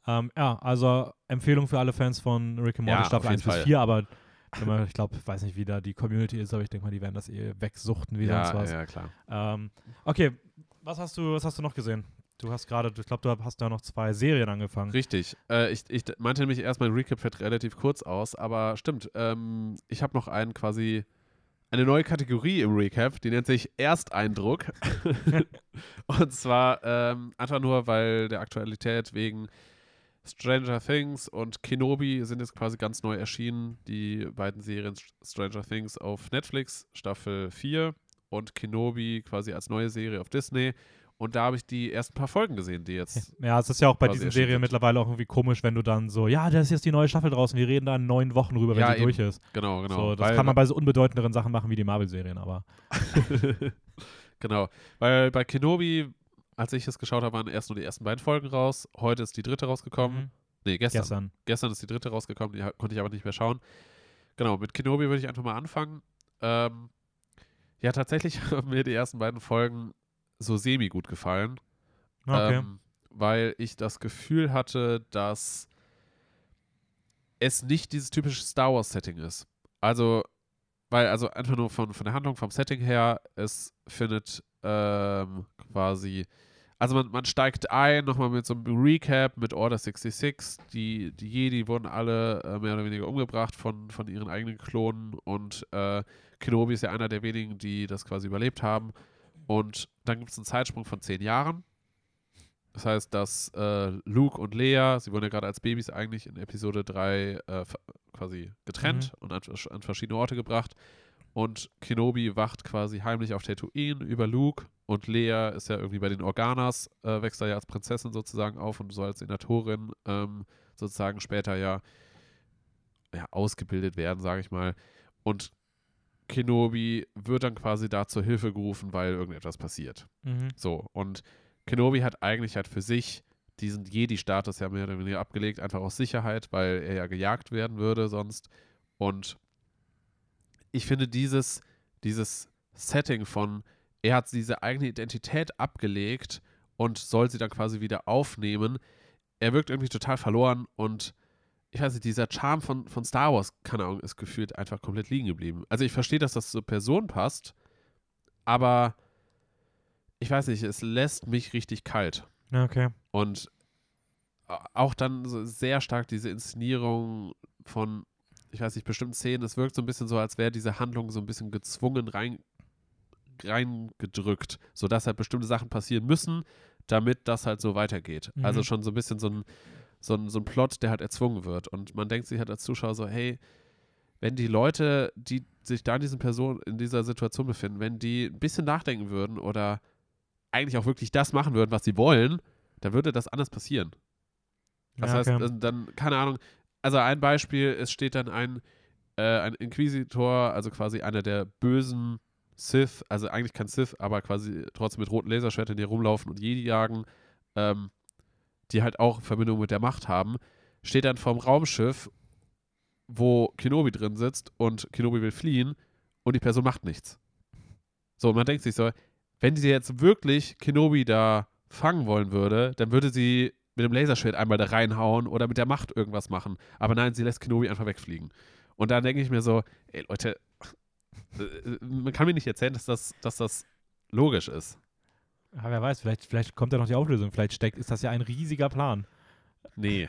Ähm, ja, also Empfehlung für alle Fans von Rick and Morty Ja, Staffel auf 1 jeden bis Fall. 4, aber man- ich glaube, weiß nicht, wie da die Community ist, aber ich denke mal, die werden das eh wegsuchten wie sonst Ja, was. ja, klar. Ähm, okay, was hast du, was hast du noch gesehen? Du hast gerade, ich glaube, du hast da noch zwei Serien angefangen. Richtig. Äh, ich, ich meinte nämlich erst, mein Recap fällt relativ kurz aus, aber stimmt. Ähm, ich habe noch einen quasi eine neue Kategorie im Recap, die nennt sich Ersteindruck. und zwar ähm, einfach nur, weil der Aktualität wegen Stranger Things und Kenobi sind jetzt quasi ganz neu erschienen. Die beiden Serien St- Stranger Things auf Netflix, Staffel 4 und Kenobi quasi als neue Serie auf Disney. Und da habe ich die ersten paar Folgen gesehen, die jetzt Ja, es ist ja auch bei diesen Serien mittlerweile auch irgendwie komisch, wenn du dann so, ja, da ist jetzt die neue Staffel draußen, wir reden da in neun Wochen drüber, wenn Ja, sie eben. durch ist. Genau, genau. so, das Weil- kann man bei so unbedeutenderen Sachen machen wie die Marvel-Serien, aber genau. Weil bei Kenobi, als ich es geschaut habe, waren erst nur die ersten beiden Folgen raus. Heute ist die dritte rausgekommen. Mhm. Nee, gestern. gestern. gestern. ist die dritte rausgekommen, die konnte ich aber nicht mehr schauen. Genau, mit Kenobi würde ich einfach mal anfangen. Ähm, ja, tatsächlich haben mir die ersten beiden Folgen so semi gut gefallen. Okay. Ähm, weil ich das Gefühl hatte, dass es nicht dieses typische Star Wars-Setting ist. Also, weil, also einfach nur von, von der Handlung, vom Setting her, es findet ähm, quasi, also man, man steigt ein, nochmal mit so einem Recap mit Order 66. Die, die Jedi wurden alle äh, mehr oder weniger umgebracht von, von ihren eigenen Klonen und äh, Kenobi ist ja einer der wenigen, die das quasi überlebt haben. Und dann gibt es einen Zeitsprung von zehn Jahren. Das heißt, dass äh, Luke und Leia, sie wurden ja gerade als Babys eigentlich in Episode 3 äh, quasi getrennt und an, an verschiedene Orte gebracht. Und Kenobi wacht quasi heimlich auf Tatooine über Luke und Leia ist ja irgendwie bei den Organas, äh, wächst da ja als Prinzessin sozusagen auf und soll als Senatorin ähm, sozusagen später ja, ja ausgebildet werden, sage ich mal. Und Kenobi wird dann quasi da zur Hilfe gerufen, weil irgendetwas passiert. Mhm. So, und Kenobi hat eigentlich halt für sich diesen Jedi-Status ja mehr oder weniger abgelegt, einfach aus Sicherheit, weil er ja gejagt werden würde sonst. Und ich finde dieses, dieses Setting von, er hat diese eigene Identität abgelegt und soll sie dann quasi wieder aufnehmen, er wirkt irgendwie total verloren und ich weiß nicht, dieser Charme von, von Star Wars, keine Ahnung, ist gefühlt einfach komplett liegen geblieben. Also ich verstehe, dass das zur Person passt, aber ich weiß nicht, es lässt mich richtig kalt. Okay. Und auch dann so sehr stark diese Inszenierung von, ich weiß nicht, bestimmten Szenen. Es wirkt so ein bisschen so, als wäre diese Handlung so ein bisschen gezwungen rein, reingedrückt, sodass halt bestimmte Sachen passieren müssen, damit das halt so weitergeht. Mhm. Also schon so ein bisschen so ein, so, ein, so ein Plot, der halt erzwungen wird. Und man denkt sich halt als Zuschauer so, hey, wenn die Leute, die sich da in diesen Personen, in dieser Situation befinden, wenn die ein bisschen nachdenken würden oder eigentlich auch wirklich das machen würden, was sie wollen, dann würde das anders passieren. Das ja, heißt, okay. dann, dann, keine Ahnung, also ein Beispiel, es steht dann ein, äh, ein Inquisitor, also quasi einer der bösen Sith, also eigentlich kein Sith, aber quasi trotzdem mit roten Laserschwertern, die rumlaufen und Jedi jagen, ähm, die halt auch Verbindung mit der Macht haben, steht dann vorm Raumschiff, wo Kenobi drin sitzt und Kenobi will fliehen und die Person macht nichts. So, und man denkt sich so, wenn sie jetzt wirklich Kenobi da fangen wollen würde, dann würde sie mit dem Laserschwert einmal da reinhauen oder mit der Macht irgendwas machen. Aber nein, sie lässt Kenobi einfach wegfliegen. Und dann denke ich mir so, ey Leute, äh, man kann mir nicht erzählen, dass das, dass das logisch ist. Ja, wer weiß, vielleicht, vielleicht kommt ja noch die Auflösung. Vielleicht steckt, ist das ja ein riesiger Plan. Nee.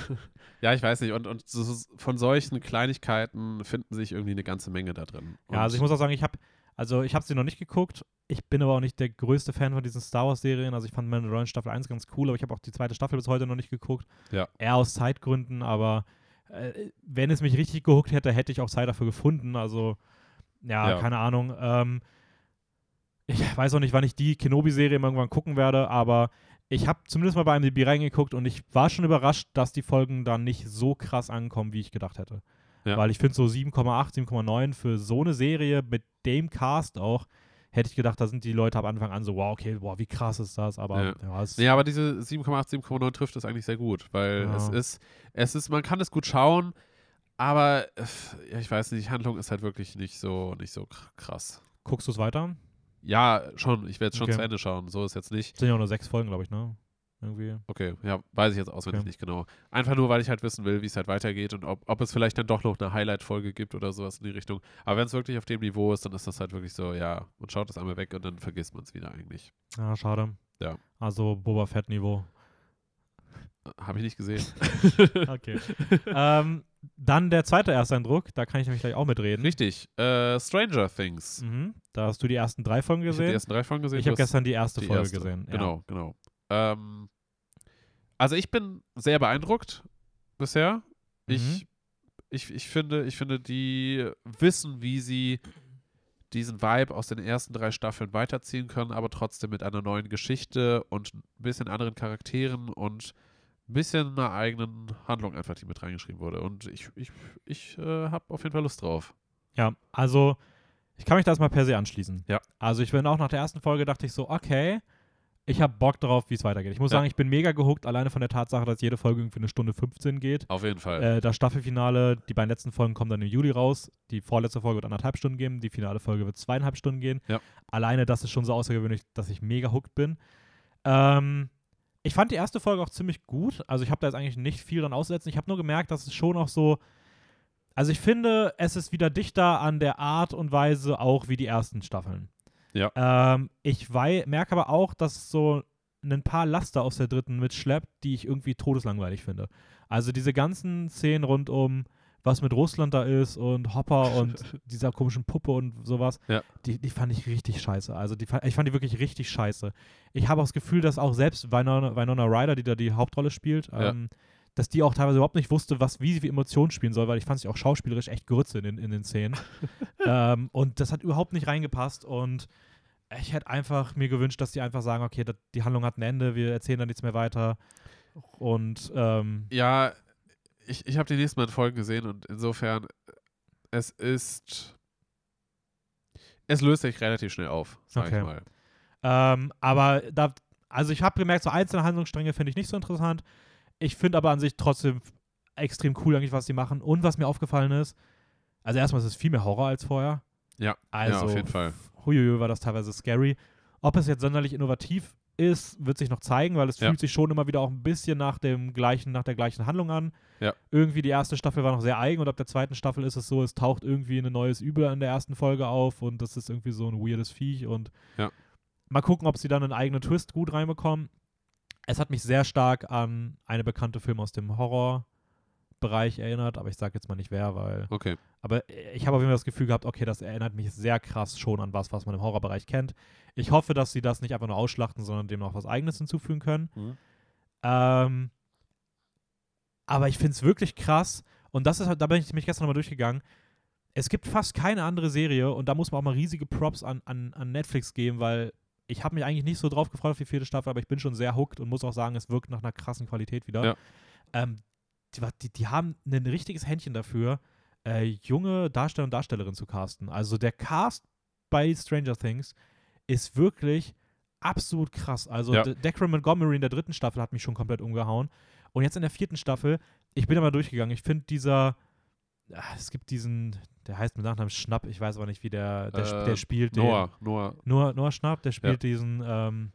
ja, ich weiß nicht. Und, und so, von solchen Kleinigkeiten finden sich irgendwie eine ganze Menge da drin. Und Ja, also ich muss auch sagen, ich habe also ich habe sie noch nicht geguckt. Ich bin aber auch nicht der größte Fan von diesen Star Wars Serien. Also ich fand Mandalorian Staffel 1 ganz cool, aber ich habe auch die zweite Staffel bis heute noch nicht geguckt. Ja. Eher aus Zeitgründen, aber äh, wenn es mich richtig gehuckt hätte, hätte ich auch Zeit dafür gefunden. Also ja, Ja. keine Ahnung. Ähm, ich weiß auch nicht, wann ich die Kenobi-Serie irgendwann gucken werde, aber ich habe zumindest mal bei IMDb reingeguckt und ich war schon überrascht, dass die Folgen dann nicht so krass ankommen, wie ich gedacht hätte. Ja. Weil ich finde so 7,8, 7,9 für so eine Serie mit dem Cast auch, hätte ich gedacht, da sind die Leute ab Anfang an so, wow, okay, wow, wie krass ist das, aber Ja. ja, es, Nee, aber diese 7,8, 7,9 trifft es eigentlich sehr gut, weil Ja. es ist, es ist, man kann es gut schauen, aber ja, ich weiß nicht, die Handlung ist halt wirklich nicht so, nicht so kr- krass. guckst du es weiter? Ja, schon, ich werde es schon Okay. zu Ende schauen, so ist jetzt nicht. Sind ja auch nur sechs Folgen, glaube ich, ne? Irgendwie. Okay, ja, weiß ich jetzt auswendig Okay. nicht genau. Einfach nur, weil ich halt wissen will, wie es halt weitergeht und ob, ob es vielleicht dann doch noch eine Highlight-Folge gibt oder sowas in die Richtung. Aber wenn es wirklich auf dem Niveau ist, dann ist das halt wirklich so, ja, man schaut das einmal weg und dann vergisst man es wieder eigentlich. Ja, schade. Ja. Also Boba Fett-Niveau. Habe ich nicht gesehen. Okay. ähm, dann der zweite Ersteindruck, da kann ich nämlich gleich auch mitreden. Richtig, äh, Stranger Things. Mhm. Da hast du die ersten drei Folgen Ich habe die gesehen. ersten drei Folgen gesehen. Ich habe gestern die erste die Folge erste. gesehen. Ja. Genau, genau. Ähm, also ich bin sehr beeindruckt bisher. Mhm. Ich, ich, ich, finde, ich finde, die wissen, wie sie diesen Vibe aus den ersten drei Staffeln weiterziehen können, aber trotzdem mit einer neuen Geschichte und ein bisschen anderen Charakteren und ein bisschen einer eigenen Handlung einfach, die mit reingeschrieben wurde. Und ich, ich, ich äh, habe auf jeden Fall Lust drauf. Ja, also ich kann mich da erstmal per se anschließen. Ja. Also ich bin auch nach der ersten Folge dachte ich so, okay, ich habe Bock drauf, wie es weitergeht. Ich muss Ja. sagen, ich bin mega gehuckt, alleine von der Tatsache, dass jede Folge irgendwie eine Stunde 15 geht. Auf jeden Fall. Äh, das Staffelfinale, die beiden letzten Folgen kommen dann im Juli raus. Die vorletzte Folge wird anderthalb Stunden gehen, die finale Folge wird zweieinhalb Stunden gehen. Ja. Alleine das ist schon so außergewöhnlich, dass ich mega hooked bin. Ähm, ich fand die erste Folge auch ziemlich gut. Also ich habe da jetzt eigentlich nicht viel dran auszusetzen. Ich habe nur gemerkt, dass es schon auch so. Also ich finde, es ist wieder dichter an der Art und Weise auch wie die ersten Staffeln. Ja. Ähm, ich wei merke aber auch, dass so ein paar Laster aus der dritten mitschleppt, die ich irgendwie todeslangweilig finde. Also diese ganzen Szenen rund um, was mit Russland da ist und Hopper und dieser komischen Puppe und sowas, Ja. die, die fand ich richtig scheiße. Also die, ich fand die wirklich richtig scheiße. Ich habe auch das Gefühl, dass auch selbst Winona, Winona Ryder, die da die Hauptrolle spielt, Ja. ähm, dass die auch teilweise überhaupt nicht wusste, was, wie sie Emotionen spielen soll, weil ich fand sie auch schauspielerisch echt Grütze in, den- in den Szenen. ähm, und das hat überhaupt nicht reingepasst und ich hätte einfach mir gewünscht, dass die einfach sagen, okay, das, die Handlung hat ein Ende, wir erzählen da nichts mehr weiter. Und ähm, Ja, ich, ich habe die nächsten beiden Folgen gesehen und insofern, es ist. Es löst sich relativ schnell auf, sag Okay. ich mal. Ähm, aber da, also ich habe gemerkt, so einzelne Handlungsstränge finde ich nicht so interessant. Ich finde aber an sich trotzdem extrem cool eigentlich, was sie machen. Und was mir aufgefallen ist, also erstmal ist es viel mehr Horror als vorher. Ja, Also, ja, auf jeden Fall. Huiuiui, war das teilweise scary. Ob es jetzt sonderlich innovativ ist, wird sich noch zeigen, weil es Ja. fühlt sich schon immer wieder auch ein bisschen nach dem gleichen, nach der gleichen Handlung an. Ja. Irgendwie die erste Staffel war noch sehr eigen und ab der zweiten Staffel ist es so, es taucht irgendwie ein neues Übel in der ersten Folge auf und das ist irgendwie so ein weirdes Viech und Ja. mal gucken, ob sie dann einen eigenen Twist gut reinbekommen. Es hat mich sehr stark an eine bekannte Film aus dem Horrorbereich erinnert, aber ich sage jetzt mal nicht wer, weil Okay. aber ich habe auf jeden Fall das Gefühl gehabt, okay, das erinnert mich sehr krass schon an was, was man im Horrorbereich kennt. Ich hoffe, dass sie das nicht einfach nur ausschlachten, sondern dem noch was Eigenes hinzufügen können. Mhm. Ähm, aber ich finde es wirklich krass. Und das ist halt, da bin ich mich gestern nochmal durchgegangen. Es gibt fast keine andere Serie und da muss man auch mal riesige Props an, an, an Netflix geben, weil ich habe mich eigentlich nicht so drauf gefreut auf die vierte Staffel, aber ich bin schon sehr hooked und muss auch sagen, es wirkt nach einer krassen Qualität wieder. Ja. Ähm, die, die, die haben ein richtiges Händchen dafür, äh, junge Darsteller und Darstellerinnen zu casten. Also der Cast bei Stranger Things ist wirklich absolut krass. Also Ja. De Declan Montgomery in der dritten Staffel hat mich schon komplett umgehauen. Und jetzt in der vierten Staffel, ich bin da mal durchgegangen. Ich finde dieser, ah, es gibt diesen, der heißt mit Nachnamen Schnapp, ich weiß aber nicht, wie der, der, Äh, der spielt den. Noah, Noah. Noah, Noah Schnapp, der spielt diesen, ähm,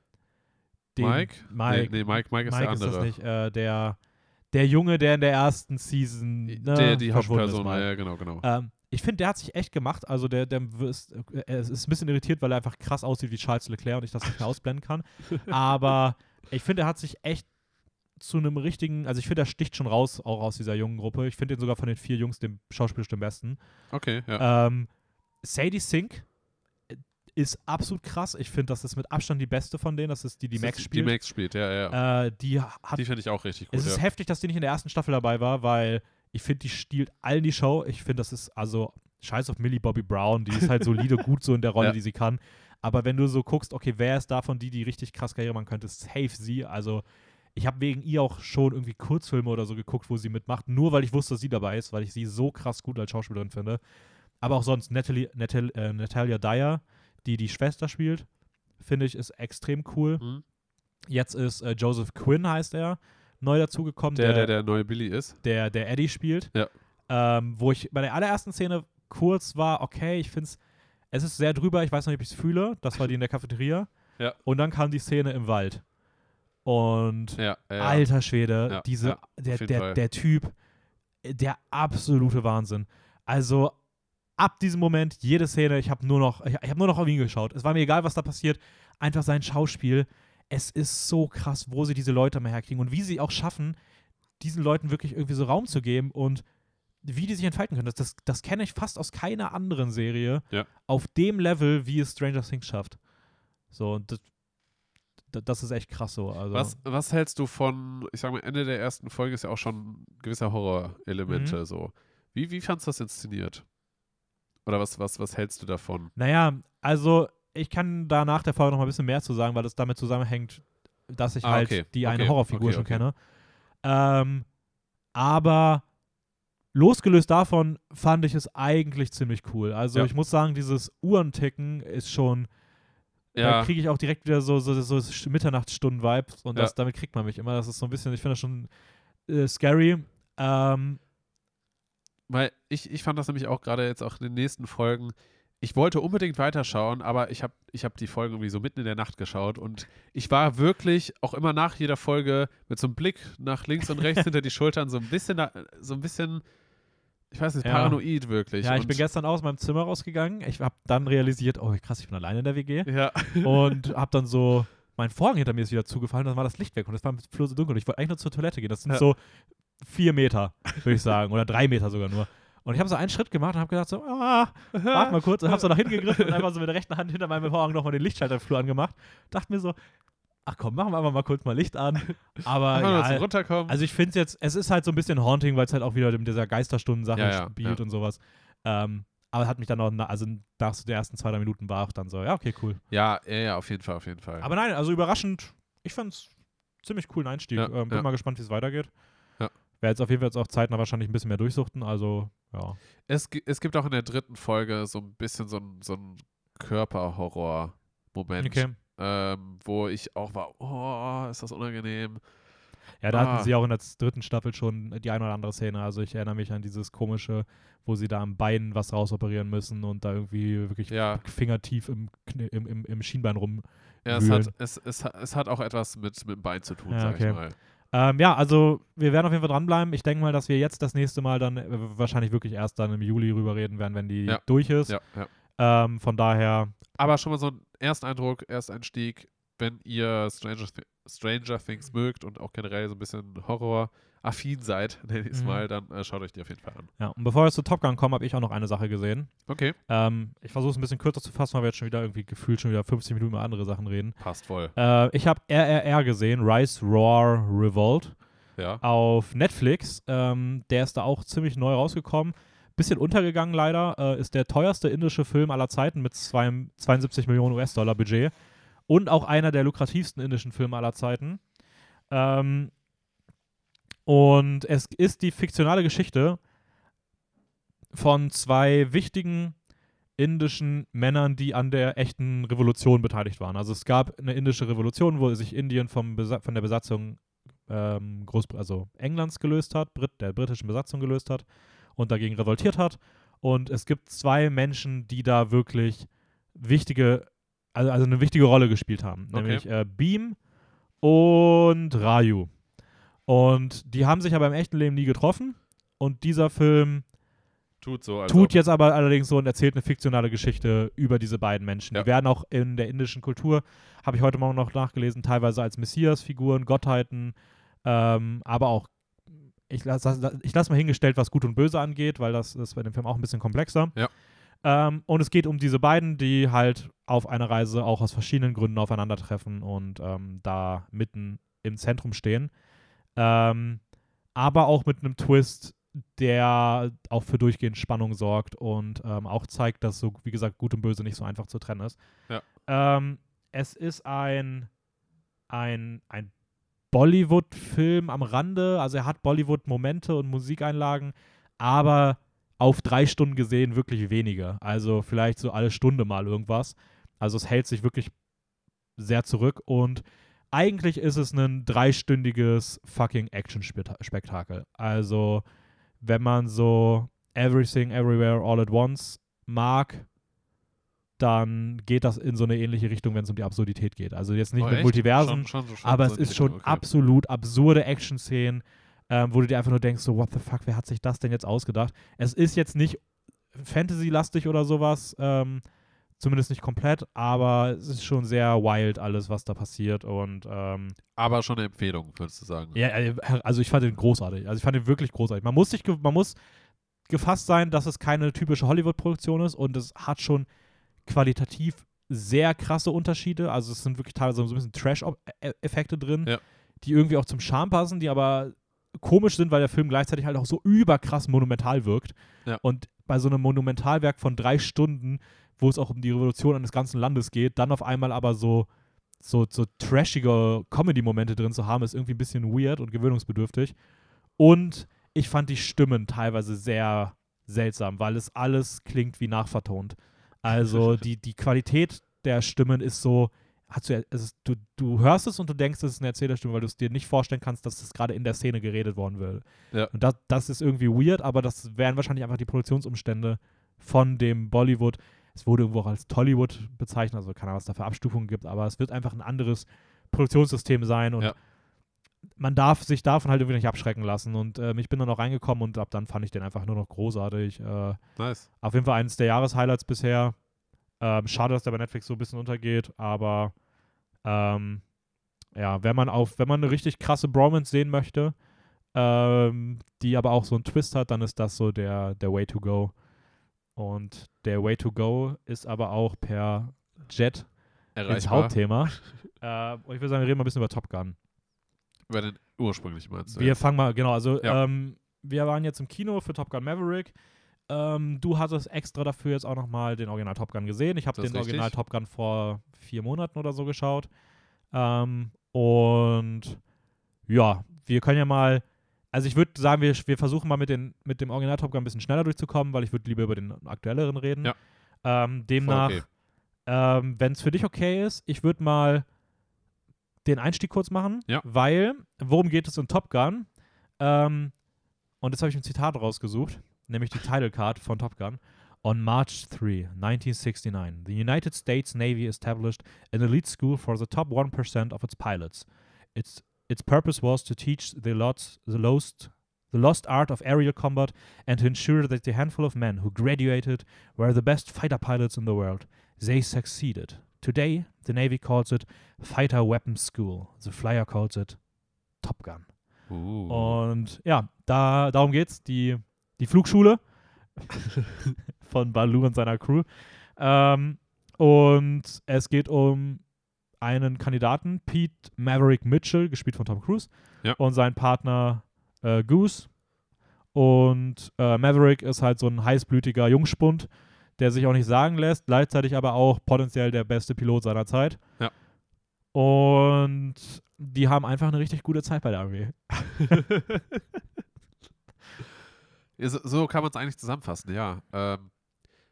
den, Mike? Mike, Nee, nee, Mike, Mike ist Mike der ist andere. das nicht. Äh, der, der Junge, der in der ersten Season ne, der, die ist Hauptperson, ja, genau, genau. Ähm, ich finde, der hat sich echt gemacht. Also der, der ist, äh, ist ein bisschen irritiert, weil er einfach krass aussieht wie Charles Leclerc und ich das nicht mehr ausblenden kann. Aber ich finde, er hat sich echt zu einem richtigen, also ich finde, er sticht schon raus, auch aus dieser jungen Gruppe. Ich finde ihn sogar von den vier Jungs dem schauspielerisch den besten. Okay, ja. Ähm, Sadie Sink äh, ist absolut krass. Ich finde, das ist mit Abstand die beste von denen. Das ist die, die Das Max spielt. Die Max spielt, ja, ja. Äh, die hat die finde ich auch richtig gut. es ist ja. heftig, dass die nicht in der ersten Staffel dabei war, weil ich finde, die stiehlt allen die Show. Ich finde, das ist also scheiß auf Millie Bobby Brown, die ist halt solide gut so in der Rolle, Ja. die sie kann. Aber wenn du so guckst, okay, wer ist davon die, die richtig krass Karriere machen könnte, safe sie. Also ich habe wegen ihr auch schon irgendwie Kurzfilme oder so geguckt, wo sie mitmacht, nur weil ich wusste, dass sie dabei ist, weil ich sie so krass gut als Schauspielerin finde. Aber auch sonst Natalie, Natal, äh, Natalia Dyer, die die Schwester spielt, finde ich, ist extrem cool. Mhm. Jetzt ist äh, Joseph Quinn, heißt er, neu dazugekommen. Der, der der neue Billy ist. der, der Eddie spielt. Ja. Ähm, wo ich bei der allerersten Szene kurz war, okay, ich finde es, es ist sehr drüber, ich weiß noch nicht, ob ich es fühle. Das war die in der Cafeteria. Ja. Und dann kam die Szene im Wald. Und Ja, ja. alter Schwede, Ja, diese, der, der, der Typ, äh, der absolute Wahnsinn. Also ab diesem Moment, jede Szene, ich habe nur noch, ich, ich habe nur noch auf ihn geschaut. Es war mir egal, was da passiert. Einfach sein Schauspiel. Es ist so krass, wo sie diese Leute mal herkriegen und wie sie auch schaffen, diesen Leuten wirklich irgendwie so Raum zu geben und wie die sich entfalten können. Das, das, das kenne ich fast aus keiner anderen Serie auf dem Level, wie es Stranger Things schafft. So, und das, das, ist echt krass so. Also, Was, was hältst du von, ich sag mal, Ende der ersten Folge ist ja auch schon gewisser Horror-Elemente Mhm. so. Wie, wie fandst du das inszeniert? Oder was, was, was hältst du davon? Naja, also ich kann da nach der Folge noch mal ein bisschen mehr zu sagen, weil das damit zusammenhängt, dass ich Ah, halt okay. die eine Okay. Horrorfigur Okay, schon kenne. Ähm, aber losgelöst davon fand ich es eigentlich ziemlich cool. Also Ja. ich muss sagen, dieses Uhrenticken ist schon, da Ja, kriege ich auch direkt wieder so, so, so Mitternachtsstunden-Vibes und Ja. das, damit kriegt man mich immer. Das ist so ein bisschen, ich finde das schon äh, scary. Ähm, weil ich, ich fand das nämlich auch gerade jetzt auch in den nächsten Folgen. Ich wollte unbedingt weiterschauen, aber ich habe ich hab die Folgen irgendwie so mitten in der Nacht geschaut und ich war wirklich auch immer nach jeder Folge mit so einem Blick nach links und rechts hinter die Schultern so ein bisschen, so ein bisschen, ich weiß nicht, Ja. paranoid wirklich. ja, ich und, bin gestern aus meinem Zimmer rausgegangen. Ich habe dann realisiert, oh krass, ich bin alleine in der WG. Ja, und hab dann so, mein Vorhang hinter mir ist wieder zugefallen, dann war das Licht weg und es war im Flur so dunkel und ich wollte eigentlich nur zur Toilette gehen. Das sind Ja. so vier Meter, würde ich sagen, oder drei Meter sogar nur. Und ich habe so einen Schritt gemacht und habe gedacht so, ah, warte mal kurz und habe so nach hinten gegriffen und einfach so mit der rechten Hand hinter meinem Vorhang nochmal den Lichtschalter im Flur angemacht. Dachte mir so, ach komm, machen wir einfach mal kurz mal Licht an. Aber ja, Runterkommen. also ich finde es jetzt, es ist halt so ein bisschen Haunting, weil es halt auch wieder mit dieser Geisterstunden-Sache Ja, ja, spielt und sowas. Ähm, aber hat mich dann auch, also nach so den ersten zwei, drei Minuten war auch dann so, ja, okay, cool. ja, ja, ja, auf jeden Fall, auf jeden Fall. Aber nein, also überraschend, ich fand's ziemlich coolen Einstieg. Ähm, bin mal gespannt, wie es weitergeht. Ja. Werde jetzt auf jeden Fall jetzt auch zeitnah wahrscheinlich ein bisschen mehr durchsuchten, also ja. Es, es gibt auch in der dritten Folge so ein bisschen so ein, so ein Körperhorror-Moment. Okay. Ähm, wo ich auch war, oh, ist das unangenehm. Ja, da Ah. hatten sie auch in der dritten Staffel schon die eine oder andere Szene. Also ich erinnere mich an dieses komische, wo sie da am Bein was rausoperieren müssen und da irgendwie wirklich Ja. fingertief im, im, im, im Schienbein rum. Ja, es hat, es, es, es hat auch etwas mit, mit dem Bein zu tun, Ja, sag okay. ich mal. Ähm, ja, also wir werden auf jeden Fall dranbleiben. Ich denke mal, dass wir jetzt das nächste Mal dann äh, wahrscheinlich wirklich erst dann im Juli rüber reden werden, wenn die Ja. durch ist. Ja, ja. Ähm, von daher, Aber schon mal so ein Ersteindruck, Ersteinstieg, wenn ihr Stranger, Stranger Things mögt und auch generell so ein bisschen Horror-affin seid, nenne ich es Mhm. mal, dann äh, schaut euch die auf jeden Fall an. ja. Und bevor wir zu Top Gun kommen, habe ich auch noch eine Sache gesehen. Okay, Ähm, ich versuche es ein bisschen kürzer zu fassen, weil wir jetzt schon wieder irgendwie gefühlt schon wieder 50 Minuten über andere Sachen reden. passt voll. Äh, ich habe RRR gesehen, Rise, Roar, Revolt. Ja, auf Netflix. Ähm, der ist da auch ziemlich neu rausgekommen. Bisschen untergegangen leider. Äh, ist der teuerste indische Film aller Zeiten mit zwei, 72 Millionen US-Dollar Budget. Und auch einer der lukrativsten indischen Filme aller Zeiten. Ähm, und es ist die fiktionale Geschichte von zwei wichtigen indischen Männern, die an der echten Revolution beteiligt waren. Also es gab eine indische Revolution, wo sich Indien vom von der Besatzung ähm, Großbr also Englands gelöst hat, Brit der britischen Besatzung gelöst hat und dagegen revoltiert hat. Und es gibt zwei Menschen, die da wirklich wichtige, also, also eine wichtige Rolle gespielt haben, Okay. nämlich äh, Beam und Raju. Und die haben sich aber im echten Leben nie getroffen. Und dieser Film tut so. Also, tut jetzt aber allerdings so und erzählt eine fiktionale Geschichte über diese beiden Menschen. Ja. Die werden auch in der indischen Kultur, habe ich heute Morgen noch nachgelesen, teilweise als Messias-Figuren, Gottheiten, ähm, aber auch, ich lasse ich lass mal hingestellt, was Gut und Böse angeht, weil das ist bei dem Film auch ein bisschen komplexer. Ja. Ähm, und es geht um diese beiden, die halt auf einer Reise auch aus verschiedenen Gründen aufeinandertreffen und ähm, da mitten im Zentrum stehen. Ähm, aber auch mit einem Twist, der auch für durchgehend Spannung sorgt und ähm, auch zeigt, dass so, wie gesagt, Gut und Böse nicht so einfach zu trennen ist. Ja. Ähm, es ist ein, ein, ein Bollywood-Film am Rande, also er hat Bollywood-Momente und Musikeinlagen, aber auf drei Stunden gesehen wirklich wenige. Also vielleicht so alle Stunde mal irgendwas. Also es hält sich wirklich sehr zurück und eigentlich ist es ein dreistündiges fucking Action-Spektakel. Also, wenn man so Everything, Everywhere, All at Once mag, dann geht das in so eine ähnliche Richtung, wenn es um die Absurdität geht. Also jetzt nicht Oh, mit echt? Multiversen, Schon- schon- schon aber es ist schon okay. absolut absurde Action-Szenen, ähm, wo du dir einfach nur denkst, so, what the fuck, wer hat sich das denn jetzt ausgedacht? Es ist jetzt nicht Fantasy-lastig oder sowas, ähm, zumindest nicht komplett, aber es ist schon sehr wild alles, was da passiert und ähm, Aber schon eine Empfehlung, würdest du sagen. ja, äh, also ich fand den großartig. Also ich fand den wirklich großartig. Man muss sich, man muss gefasst sein, dass es keine typische Hollywood-Produktion ist und es hat schon qualitativ sehr krasse Unterschiede. Also es sind wirklich teilweise so ein bisschen Trash-Effekte drin, Ja. die irgendwie auch zum Charme passen, die aber komisch sind, weil der Film gleichzeitig halt auch so überkrass monumental wirkt. Ja. Und bei so einem Monumentalwerk von drei Stunden, wo es auch um die Revolution eines ganzen Landes geht, dann auf einmal aber so so, so trashige Comedy-Momente drin zu haben, ist irgendwie ein bisschen weird und gewöhnungsbedürftig. Und ich fand die Stimmen teilweise sehr seltsam, weil es alles klingt wie nachvertont. Also die, die Qualität der Stimmen ist so, hast du, es ist, du, du hörst es und du denkst, es ist eine Erzählerstimme, weil du es dir nicht vorstellen kannst, dass das gerade in der Szene geredet worden will. Ja. Und das, das ist irgendwie weird, aber das wären wahrscheinlich einfach die Produktionsumstände von dem Bollywood. Es wurde irgendwo auch als Tollywood bezeichnet, also keine Ahnung, was da für Abstufungen gibt, aber es wird einfach ein anderes Produktionssystem sein und Ja. Man darf sich davon halt irgendwie nicht abschrecken lassen. Und ähm, ich bin dann auch reingekommen und ab dann fand ich den einfach nur noch großartig. Äh, Nice. auf jeden Fall eines der Jahreshighlights bisher. Ähm, schade, dass der bei Netflix so ein bisschen untergeht, aber ähm, ja, wenn man auf, wenn man eine richtig krasse Bromance sehen möchte, ähm, die aber auch so einen Twist hat, dann ist das so der, der Way to go. Und der Way to go ist aber auch per Jet ins Erreichbar. Hauptthema. äh, und ich würde sagen, wir reden mal ein bisschen über Top Gun. Über den ursprünglich meinst du? Wir jetzt? fangen mal, genau, also Ja. ähm, wir waren jetzt im Kino für Top Gun Maverick. Ähm, du hattest extra dafür jetzt auch nochmal den Original Top Gun gesehen. Ich habe den Original richtig. Top Gun vor vier Monaten oder so geschaut. Ähm, und ja, wir können ja mal, also ich würde sagen, wir, wir versuchen mal mit, den, mit dem Original Top Gun ein bisschen schneller durchzukommen, weil ich würde lieber über den aktuelleren reden. Ja. Ähm, demnach okay. ähm, wenn es für dich okay ist, ich würde mal den Einstieg kurz machen, Ja. weil, worum geht es in Top Gun? Ähm, und jetzt habe ich ein Zitat rausgesucht, nämlich die Title Card von Top Gun. On March 3, 1969, the United States Navy established an elite school for the top 1% of its pilots. Its, its purpose was to teach the, lots, the, lost, the lost art of aerial combat and to ensure that the handful of men who graduated were the best fighter pilots in the world. They succeeded. Today, the Navy calls it Fighter Weapons School. The Flyer calls it Top Gun. Uh. Und ja, da, darum geht's. Die, die Flugschule von Baloo und seiner Crew. Ähm, und es geht um einen Kandidaten, Pete Maverick Mitchell, gespielt von Tom Cruise, Ja. und seinen Partner äh, Goose. Und äh, Maverick ist halt so ein heißblütiger Jungspund, der sich auch nicht sagen lässt, gleichzeitig aber auch potenziell der beste Pilot seiner Zeit. Ja. Und die haben einfach eine richtig gute Zeit bei der Armee. So, so kann man es eigentlich zusammenfassen, ja. Ähm,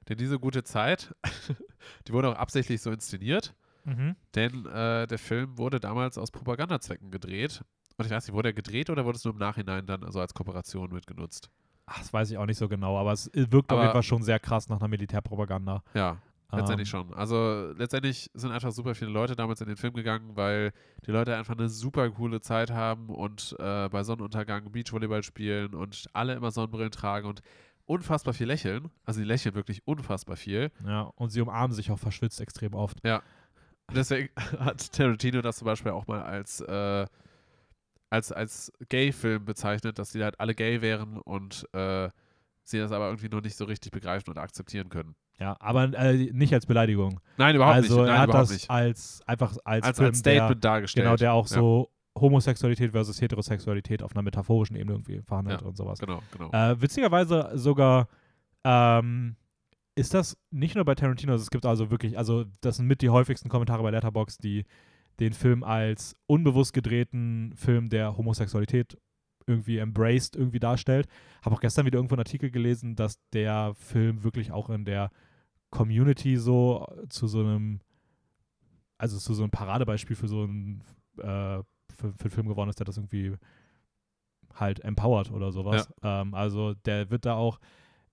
denn diese gute Zeit, die wurde auch absichtlich so inszeniert, Mhm. denn äh, der Film wurde damals aus Propagandazwecken gedreht. Und ich weiß nicht, wurde er gedreht oder wurde es nur im Nachhinein dann also als Kooperation mitgenutzt? Ach, das weiß ich auch nicht so genau, aber es wirkt auf Aber- jeden Fall schon sehr krass nach einer Militärpropaganda. Ja, letztendlich Ähm, schon. Also letztendlich sind einfach super viele Leute damals in den Film gegangen, weil die Leute einfach eine super coole Zeit haben und äh, bei Sonnenuntergang Beachvolleyball spielen und alle immer Sonnenbrillen tragen und unfassbar viel lächeln. Also die lächeln wirklich unfassbar viel. Ja, und sie umarmen sich auch verschwitzt extrem oft. Und deswegen hat Tarantino das zum Beispiel auch mal als, äh, als, als Gay-Film bezeichnet, dass die halt alle gay wären und äh, sie das aber irgendwie nur nicht so richtig begreifen und akzeptieren können. Ja, aber äh, nicht als Beleidigung. Nein, überhaupt also nicht. Nein, er hat das nicht. als einfach als, Als, Film, als Statement der, dargestellt. genau, der auch Ja, so Homosexualität versus Heterosexualität auf einer metaphorischen Ebene irgendwie verhandelt Ja, und sowas. Genau, genau. Äh, witzigerweise sogar ähm, ist das nicht nur bei Tarantino, also es gibt also wirklich, also das sind mit die häufigsten Kommentare bei Letterboxd, die den Film als unbewusst gedrehten Film der Homosexualität irgendwie embraced, irgendwie darstellt. Habe auch gestern wieder irgendwo einen Artikel gelesen, dass der Film wirklich auch in der Community so zu so einem, also zu so einem Paradebeispiel für so einen, äh, für, für einen Film geworden ist, der das irgendwie halt empowert oder sowas. Ähm, also der wird da auch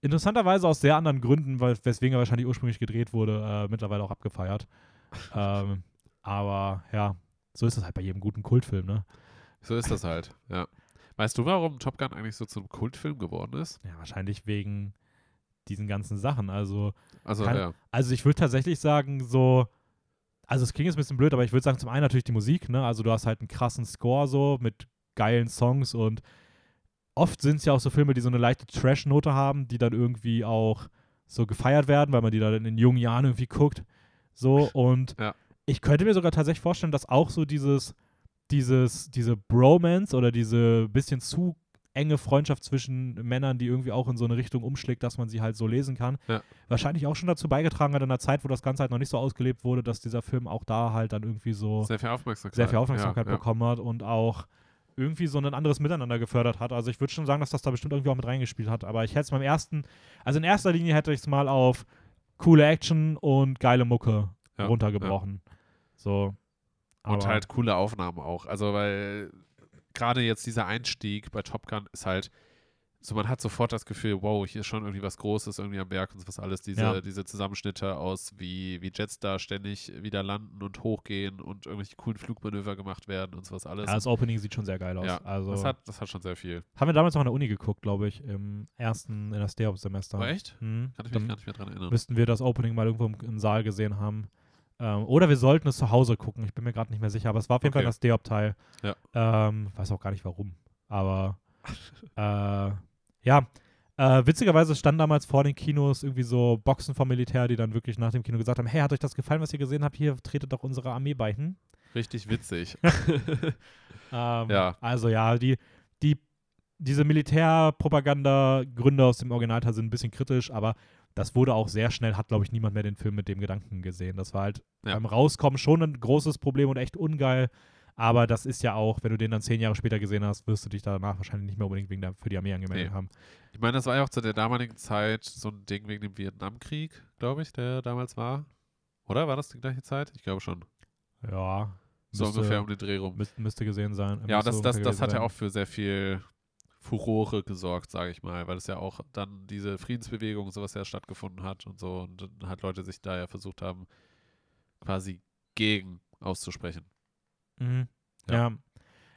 interessanterweise aus sehr anderen Gründen, weil, weswegen er wahrscheinlich ursprünglich gedreht wurde, äh, mittlerweile auch abgefeiert. ähm, aber ja, so ist es halt bei jedem guten Kultfilm, ne? So ist das halt, ja. Weißt du, warum Top Gun eigentlich so zum Kultfilm geworden ist? Ja, wahrscheinlich wegen diesen ganzen Sachen. Also, Also, Kann- ja. also ich würde tatsächlich sagen, so, also es klingt jetzt ein bisschen blöd, aber ich würde sagen, zum einen natürlich die Musik, ne? Also du hast halt einen krassen Score so mit geilen Songs und oft sind es ja auch so Filme, die so eine leichte Trash-Note haben, die dann irgendwie auch so gefeiert werden, weil man die dann in jungen Jahren irgendwie guckt. So, und Ja. Ich könnte mir sogar tatsächlich vorstellen, dass auch so dieses, dieses, diese Bromance oder diese bisschen zu enge Freundschaft zwischen Männern, die irgendwie auch in so eine Richtung umschlägt, dass man sie halt so lesen kann, Ja. wahrscheinlich auch schon dazu beigetragen hat in einer Zeit, wo das Ganze halt noch nicht so ausgelebt wurde, dass dieser Film auch da halt dann irgendwie so Sehr viel Aufmerksamkeit. sehr viel Aufmerksamkeit ja, ja. bekommen hat und auch irgendwie so ein anderes Miteinander gefördert hat. Also ich würde schon sagen, dass das da bestimmt irgendwie auch mit reingespielt hat. Aber ich hätte es beim ersten, also in erster Linie hätte ich es mal auf coole Action und geile Mucke Ja, runtergebrochen. So. Und Aber- halt coole Aufnahmen auch. Also, weil gerade jetzt dieser Einstieg bei Top Gun ist halt so, man hat sofort das Gefühl, wow, hier ist schon irgendwie was Großes irgendwie am Berg und was alles. Diese, Ja. diese Zusammenschnitte aus, wie, wie Jets da ständig wieder landen und hochgehen und irgendwelche coolen Flugmanöver gemacht werden und sowas alles. Ja, das Opening sieht schon sehr geil aus. Ja, also das, hat, das hat schon sehr viel. haben wir damals noch an der Uni geguckt, glaube ich, im ersten, in der Stay-Up-Semester. Aber echt? Hm, Kann ich mich dann gar nicht mehr dran erinnern. müssten wir das Opening mal irgendwo im, im Saal gesehen haben. Ähm, oder wir sollten es zu Hause gucken. Ich bin mir gerade nicht mehr sicher, aber es war auf jeden Fall Okay. das Stay-Up-Teil. Ja. Ähm, weiß auch gar nicht warum. Aber äh, ja. Äh, witzigerweise standen damals vor den Kinos irgendwie so Boxen vom Militär, die dann wirklich nach dem Kino gesagt haben: Hey, hat euch das gefallen, was ihr gesehen habt? Hier tretet doch unsere Armee bei. Hm? Richtig witzig. Ähm, Ja. Also ja, die, die, diese Militärpropaganda-Gründe aus dem Originalteil sind ein bisschen kritisch, aber das wurde auch sehr schnell, hat glaube ich niemand mehr den Film mit dem Gedanken gesehen. Das war halt Ja. beim Rauskommen schon ein großes Problem und echt ungeil. Aber das ist ja auch, wenn du den dann zehn Jahre später gesehen hast, wirst du dich danach wahrscheinlich nicht mehr unbedingt wegen der, für die Armee angemeldet Nee. haben. Ich meine, das war ja auch zu der damaligen Zeit so ein Ding wegen dem Vietnamkrieg, glaube ich, der damals war. Oder war das die gleiche Zeit? Ich glaube schon. Ja. So müsste, ungefähr um den Dreh rum. müsste, müsste gesehen sein. Ja, das, das, das hat ja auch für sehr viel Furore gesorgt, sage ich mal, weil es ja auch dann diese Friedensbewegung und sowas ja stattgefunden hat und so und dann halt Leute sich da ja versucht haben, quasi gegen auszusprechen. Mhm. Ja. Ja.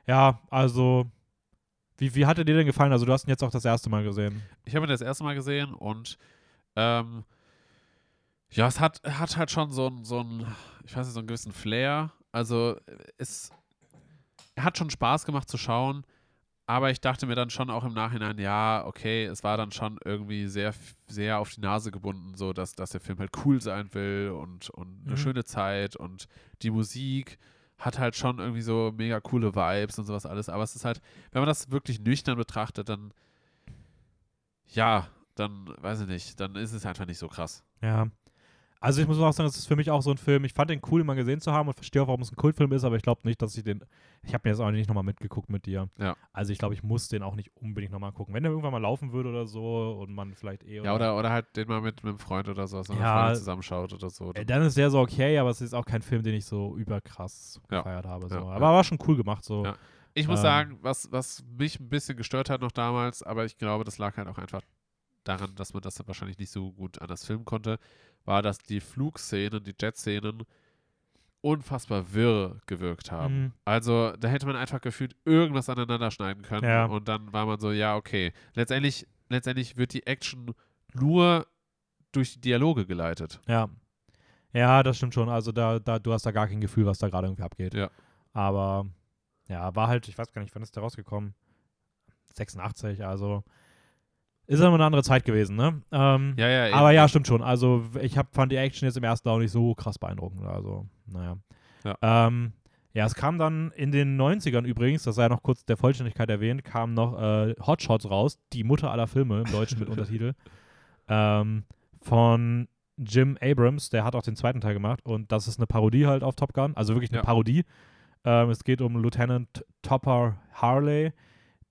ja. also, wie, wie hat er dir denn gefallen? Also, du hast ihn jetzt auch das erste Mal gesehen. Ich habe ihn das erste Mal gesehen und ähm, ja, es hat, hat halt schon so ein, so ich weiß nicht, so einen gewissen Flair. Also es hat schon Spaß gemacht zu schauen, aber ich dachte mir dann schon auch im Nachhinein, ja, okay, es war dann schon irgendwie sehr, sehr auf die Nase gebunden, so dass, dass der Film halt cool sein will und, und eine Mhm. schöne Zeit und die Musik hat halt schon irgendwie so mega coole Vibes und sowas alles. Aber es ist halt, wenn man das wirklich nüchtern betrachtet, dann ja, dann weiß ich nicht, dann ist es einfach nicht so krass. Ja. Also, ich muss auch sagen, es ist für mich auch so ein Film. Ich fand den cool, ihn mal gesehen zu haben und verstehe auch, warum es ein Kultfilm ist, aber ich glaube nicht, dass ich den. Ich habe mir jetzt auch nicht nochmal mitgeguckt mit dir. Ja. Also, ich glaube, ich muss den auch nicht unbedingt nochmal gucken. Wenn der irgendwann mal laufen würde oder so und man vielleicht eh. Ja, oder, oder halt den mal mit, mit einem Freund oder so, so eine Ja. Zusammenschaut oder so. Äh, Dann ist der so okay, aber es ist auch kein Film, den ich so überkrass Ja. gefeiert habe. So. Ja, aber war schon cool gemacht. So. Ich muss Ähm. sagen, was, was mich ein bisschen gestört hat noch damals, aber ich glaube, das lag halt auch einfach daran, dass man das wahrscheinlich nicht so gut anders filmen konnte, war, dass die Flugszenen, die Jet-Szenen unfassbar wirr gewirkt haben. Mhm. Also da hätte man einfach gefühlt irgendwas aneinander schneiden können Ja. und dann war man so, ja, okay. Letztendlich, letztendlich wird die Action nur durch die Dialoge geleitet. Ja. Ja, das stimmt schon. Also da, da, du hast da gar kein Gefühl, was da gerade irgendwie abgeht. Ja. Aber ja, war halt, ich weiß gar nicht, wann ist der rausgekommen? 86, also ist ja immer eine andere Zeit gewesen, ne? Ähm, Ja, ja, aber ja, stimmt schon. Also ich hab, fand die Action jetzt im ersten auch nicht so krass beeindruckend. Also, naja. Ja. Ähm, ja, es kam dann in den 90ern übrigens, das sei noch kurz der Vollständigkeit erwähnt, kam noch äh, Hot Shots raus, die Mutter aller Filme im Deutschen mit Untertitel, ähm, von Jim Abrams, der hat auch den zweiten Teil gemacht und das ist eine Parodie halt auf Top Gun, also wirklich eine Ja. Parodie. Ähm, es geht um Lieutenant Topper Harley,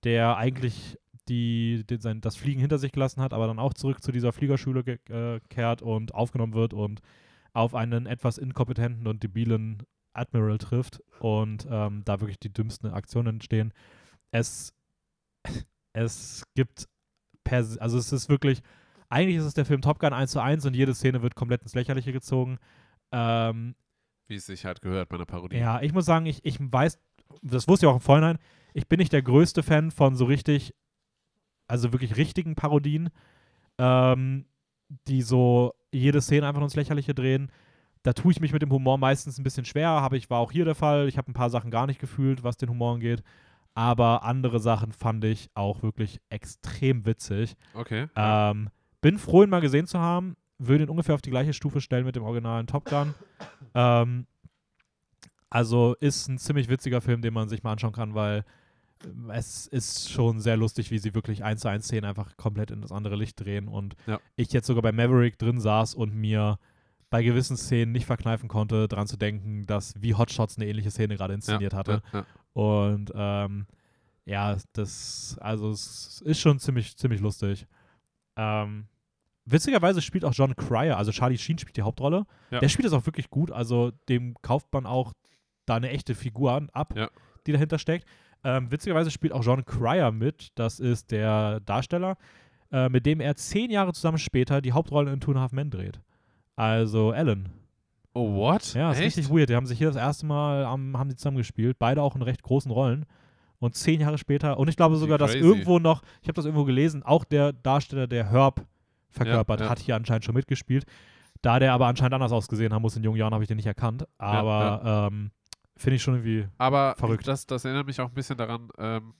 der eigentlich die, den, sein, das Fliegen hinter sich gelassen hat, aber dann auch zurück zu dieser Fliegerschule ge äh, kehrt und aufgenommen wird und auf einen etwas inkompetenten und debilen Admiral trifft und ähm, da wirklich die dümmsten Aktionen entstehen. Es, es gibt, per, also es ist wirklich, eigentlich ist es der Film Top Gun 1 zu 1 und jede Szene wird komplett ins Lächerliche gezogen. Ähm, Wie es sich halt gehört bei einer Parodie. ja, ich muss sagen, ich, ich weiß, das wusste ich auch im Vorhinein, ich bin nicht der größte Fan von so richtig, also wirklich richtigen Parodien, ähm, die so jede Szene einfach nur ins Lächerliche drehen. Da tue ich mich mit dem Humor meistens ein bisschen schwer, habe ich, war auch hier der Fall. Ich habe ein paar Sachen gar nicht gefühlt, was den Humor angeht. Aber andere Sachen fand ich auch wirklich extrem witzig. Okay. Ähm, bin froh, ihn mal gesehen zu haben. Würde ihn ungefähr auf die gleiche Stufe stellen mit dem originalen Top Gun. ähm, also ist ein ziemlich witziger Film, den man sich mal anschauen kann, weil es ist schon sehr lustig, wie sie wirklich eins zu eins Szenen einfach komplett in das andere Licht drehen. Und Ja. ich jetzt sogar bei Maverick drin saß und mir bei gewissen Szenen nicht verkneifen konnte, daran zu denken, dass wie Hotshots eine ähnliche Szene gerade inszeniert ja, hatte. Ja. Und ähm, ja, das, also es ist schon ziemlich, ziemlich lustig. Ähm, witzigerweise spielt auch John Cryer, also Charlie Sheen spielt die Hauptrolle. Der spielt das auch wirklich gut, also dem kauft man auch da eine echte Figur ab, die dahinter steckt. Ähm, witzigerweise spielt auch John Cryer mit, das ist der Darsteller, äh, mit dem er zehn Jahre zusammen später die Hauptrolle in Two and a Half Men dreht. Also Alan. Oh, what? Ja, ist Echt? richtig weird. Die haben sich hier das erste Mal am, haben die zusammen gespielt, beide auch in recht großen Rollen. Und zehn Jahre später, und ich glaube sogar, dass irgendwo noch, ich habe das irgendwo gelesen, auch der Darsteller, der Herb verkörpert, Ja, ja. hat hier anscheinend schon mitgespielt. Da der aber anscheinend anders ausgesehen haben muss in jungen Jahren, habe ich den nicht erkannt. Aber ähm, finde ich schon irgendwie. Aber Verrückt. Das, das erinnert mich auch ein bisschen daran, ähm,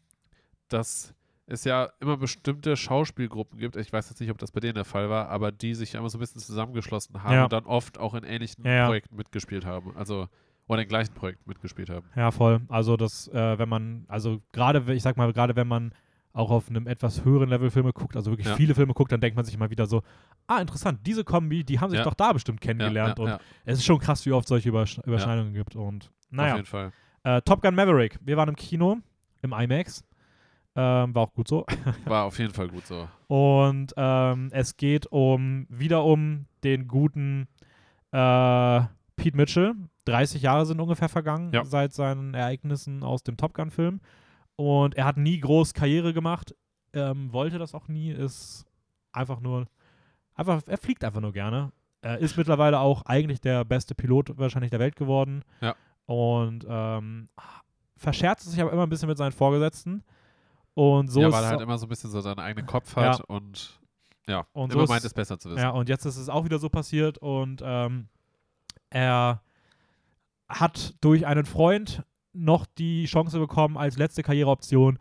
dass es ja immer bestimmte Schauspielgruppen gibt. Ich weiß jetzt nicht, ob das bei denen der Fall war, aber die sich immer so ein bisschen zusammengeschlossen haben Ja. und dann oft auch in ähnlichen Ja. Projekten mitgespielt haben. Also, oder in gleichen Projekten mitgespielt haben. Ja, voll. Also das, äh, wenn man, also gerade, ich sag mal, gerade wenn man auch auf einem etwas höheren Level Filme guckt, also wirklich Ja. viele Filme guckt, dann denkt man sich immer wieder so, ah, interessant, diese Kombi, die haben sich doch da bestimmt kennengelernt. und es ist schon krass, wie oft solche Übersch Überschneidungen gibt. Und auf naja, jeden Fall. äh, Top Gun Maverick. Wir waren im Kino, im IMAX. Ähm, war auch gut so. War auf jeden Fall gut so. Und ähm, es geht um wieder um den guten Äh, Pete Mitchell, 30 Jahre sind ungefähr vergangen Ja. seit seinen Ereignissen aus dem Top Gun-Film. Und er hat nie groß Karriere gemacht, ähm, wollte das auch nie, ist einfach nur, einfach, er fliegt einfach nur gerne. Er ist mittlerweile auch eigentlich der beste Pilot wahrscheinlich der Welt geworden. Ja. Und ähm, verscherzt sich aber immer ein bisschen mit seinen Vorgesetzten. Und so ja, weil er halt immer so ein bisschen so seinen eigenen Kopf hat und ja, Und immer so meint es besser zu wissen. Ja, und jetzt ist es auch wieder so passiert und ähm, er hat durch einen Freund noch die Chance bekommen, als letzte Karriereoption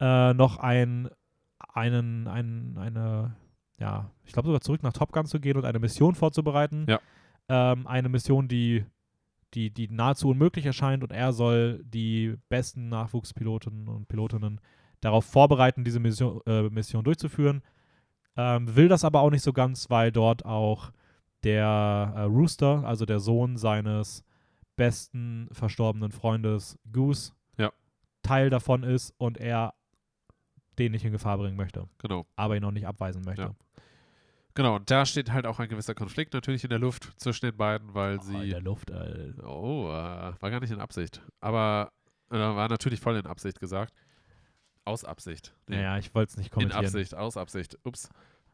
äh, noch ein, einen, ein, eine, ja, ich glaube sogar zurück nach Top Gun zu gehen und eine Mission vorzubereiten. Ja. Ähm, eine Mission, die, die, die nahezu unmöglich erscheint und er soll die besten Nachwuchspiloten und Pilotinnen darauf vorbereiten, diese Mission, äh, Mission durchzuführen. Ähm, will das aber auch nicht so ganz, weil dort auch der äh, Rooster, also der Sohn seines besten verstorbenen Freundes Goose, Ja. Teil davon ist und er den nicht in Gefahr bringen möchte, Genau. aber ihn auch nicht abweisen möchte. Ja. Genau, und da steht halt auch ein gewisser Konflikt natürlich in der Luft zwischen den beiden, weil Oh, in sie. der Luft, äh, Oh, äh, war gar nicht in Absicht. Aber äh, war natürlich voll in Absicht gesagt. Aus Absicht. Nee, naja, ich wollte es nicht in kommentieren. Absicht, aus Absicht. Ups.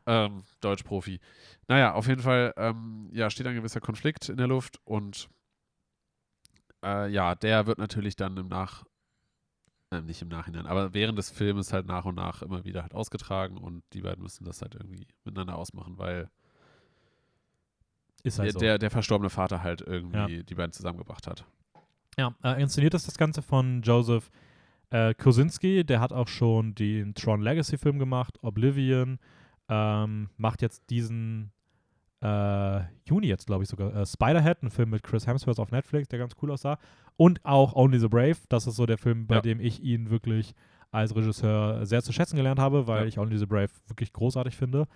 Ähm, Deutschprofi. Naja, auf jeden Fall, ähm, ja, steht ein gewisser Konflikt in der Luft und äh, ja, der wird natürlich dann im Nach, äh, nicht im Nachhinein, aber während des Filmes halt nach und nach immer wieder halt ausgetragen und die beiden müssen das halt irgendwie miteinander ausmachen, weil Ist halt der, so. der, der verstorbene Vater halt irgendwie die beiden zusammengebracht hat. Ja, äh, inszeniert ist das Ganze von Joseph äh, Kosinski. Der hat auch schon den Tron Legacy Film gemacht, Oblivion. Ähm, macht jetzt diesen äh, Juni jetzt, glaube ich sogar, äh, Spiderhead, ein Film mit Chris Hemsworth auf Netflix, der ganz cool aussah. Und auch Only the Brave. Das ist so der Film, bei Ja. dem ich ihn wirklich als Regisseur sehr zu schätzen gelernt habe, weil Ja. ich Only the Brave wirklich großartig finde.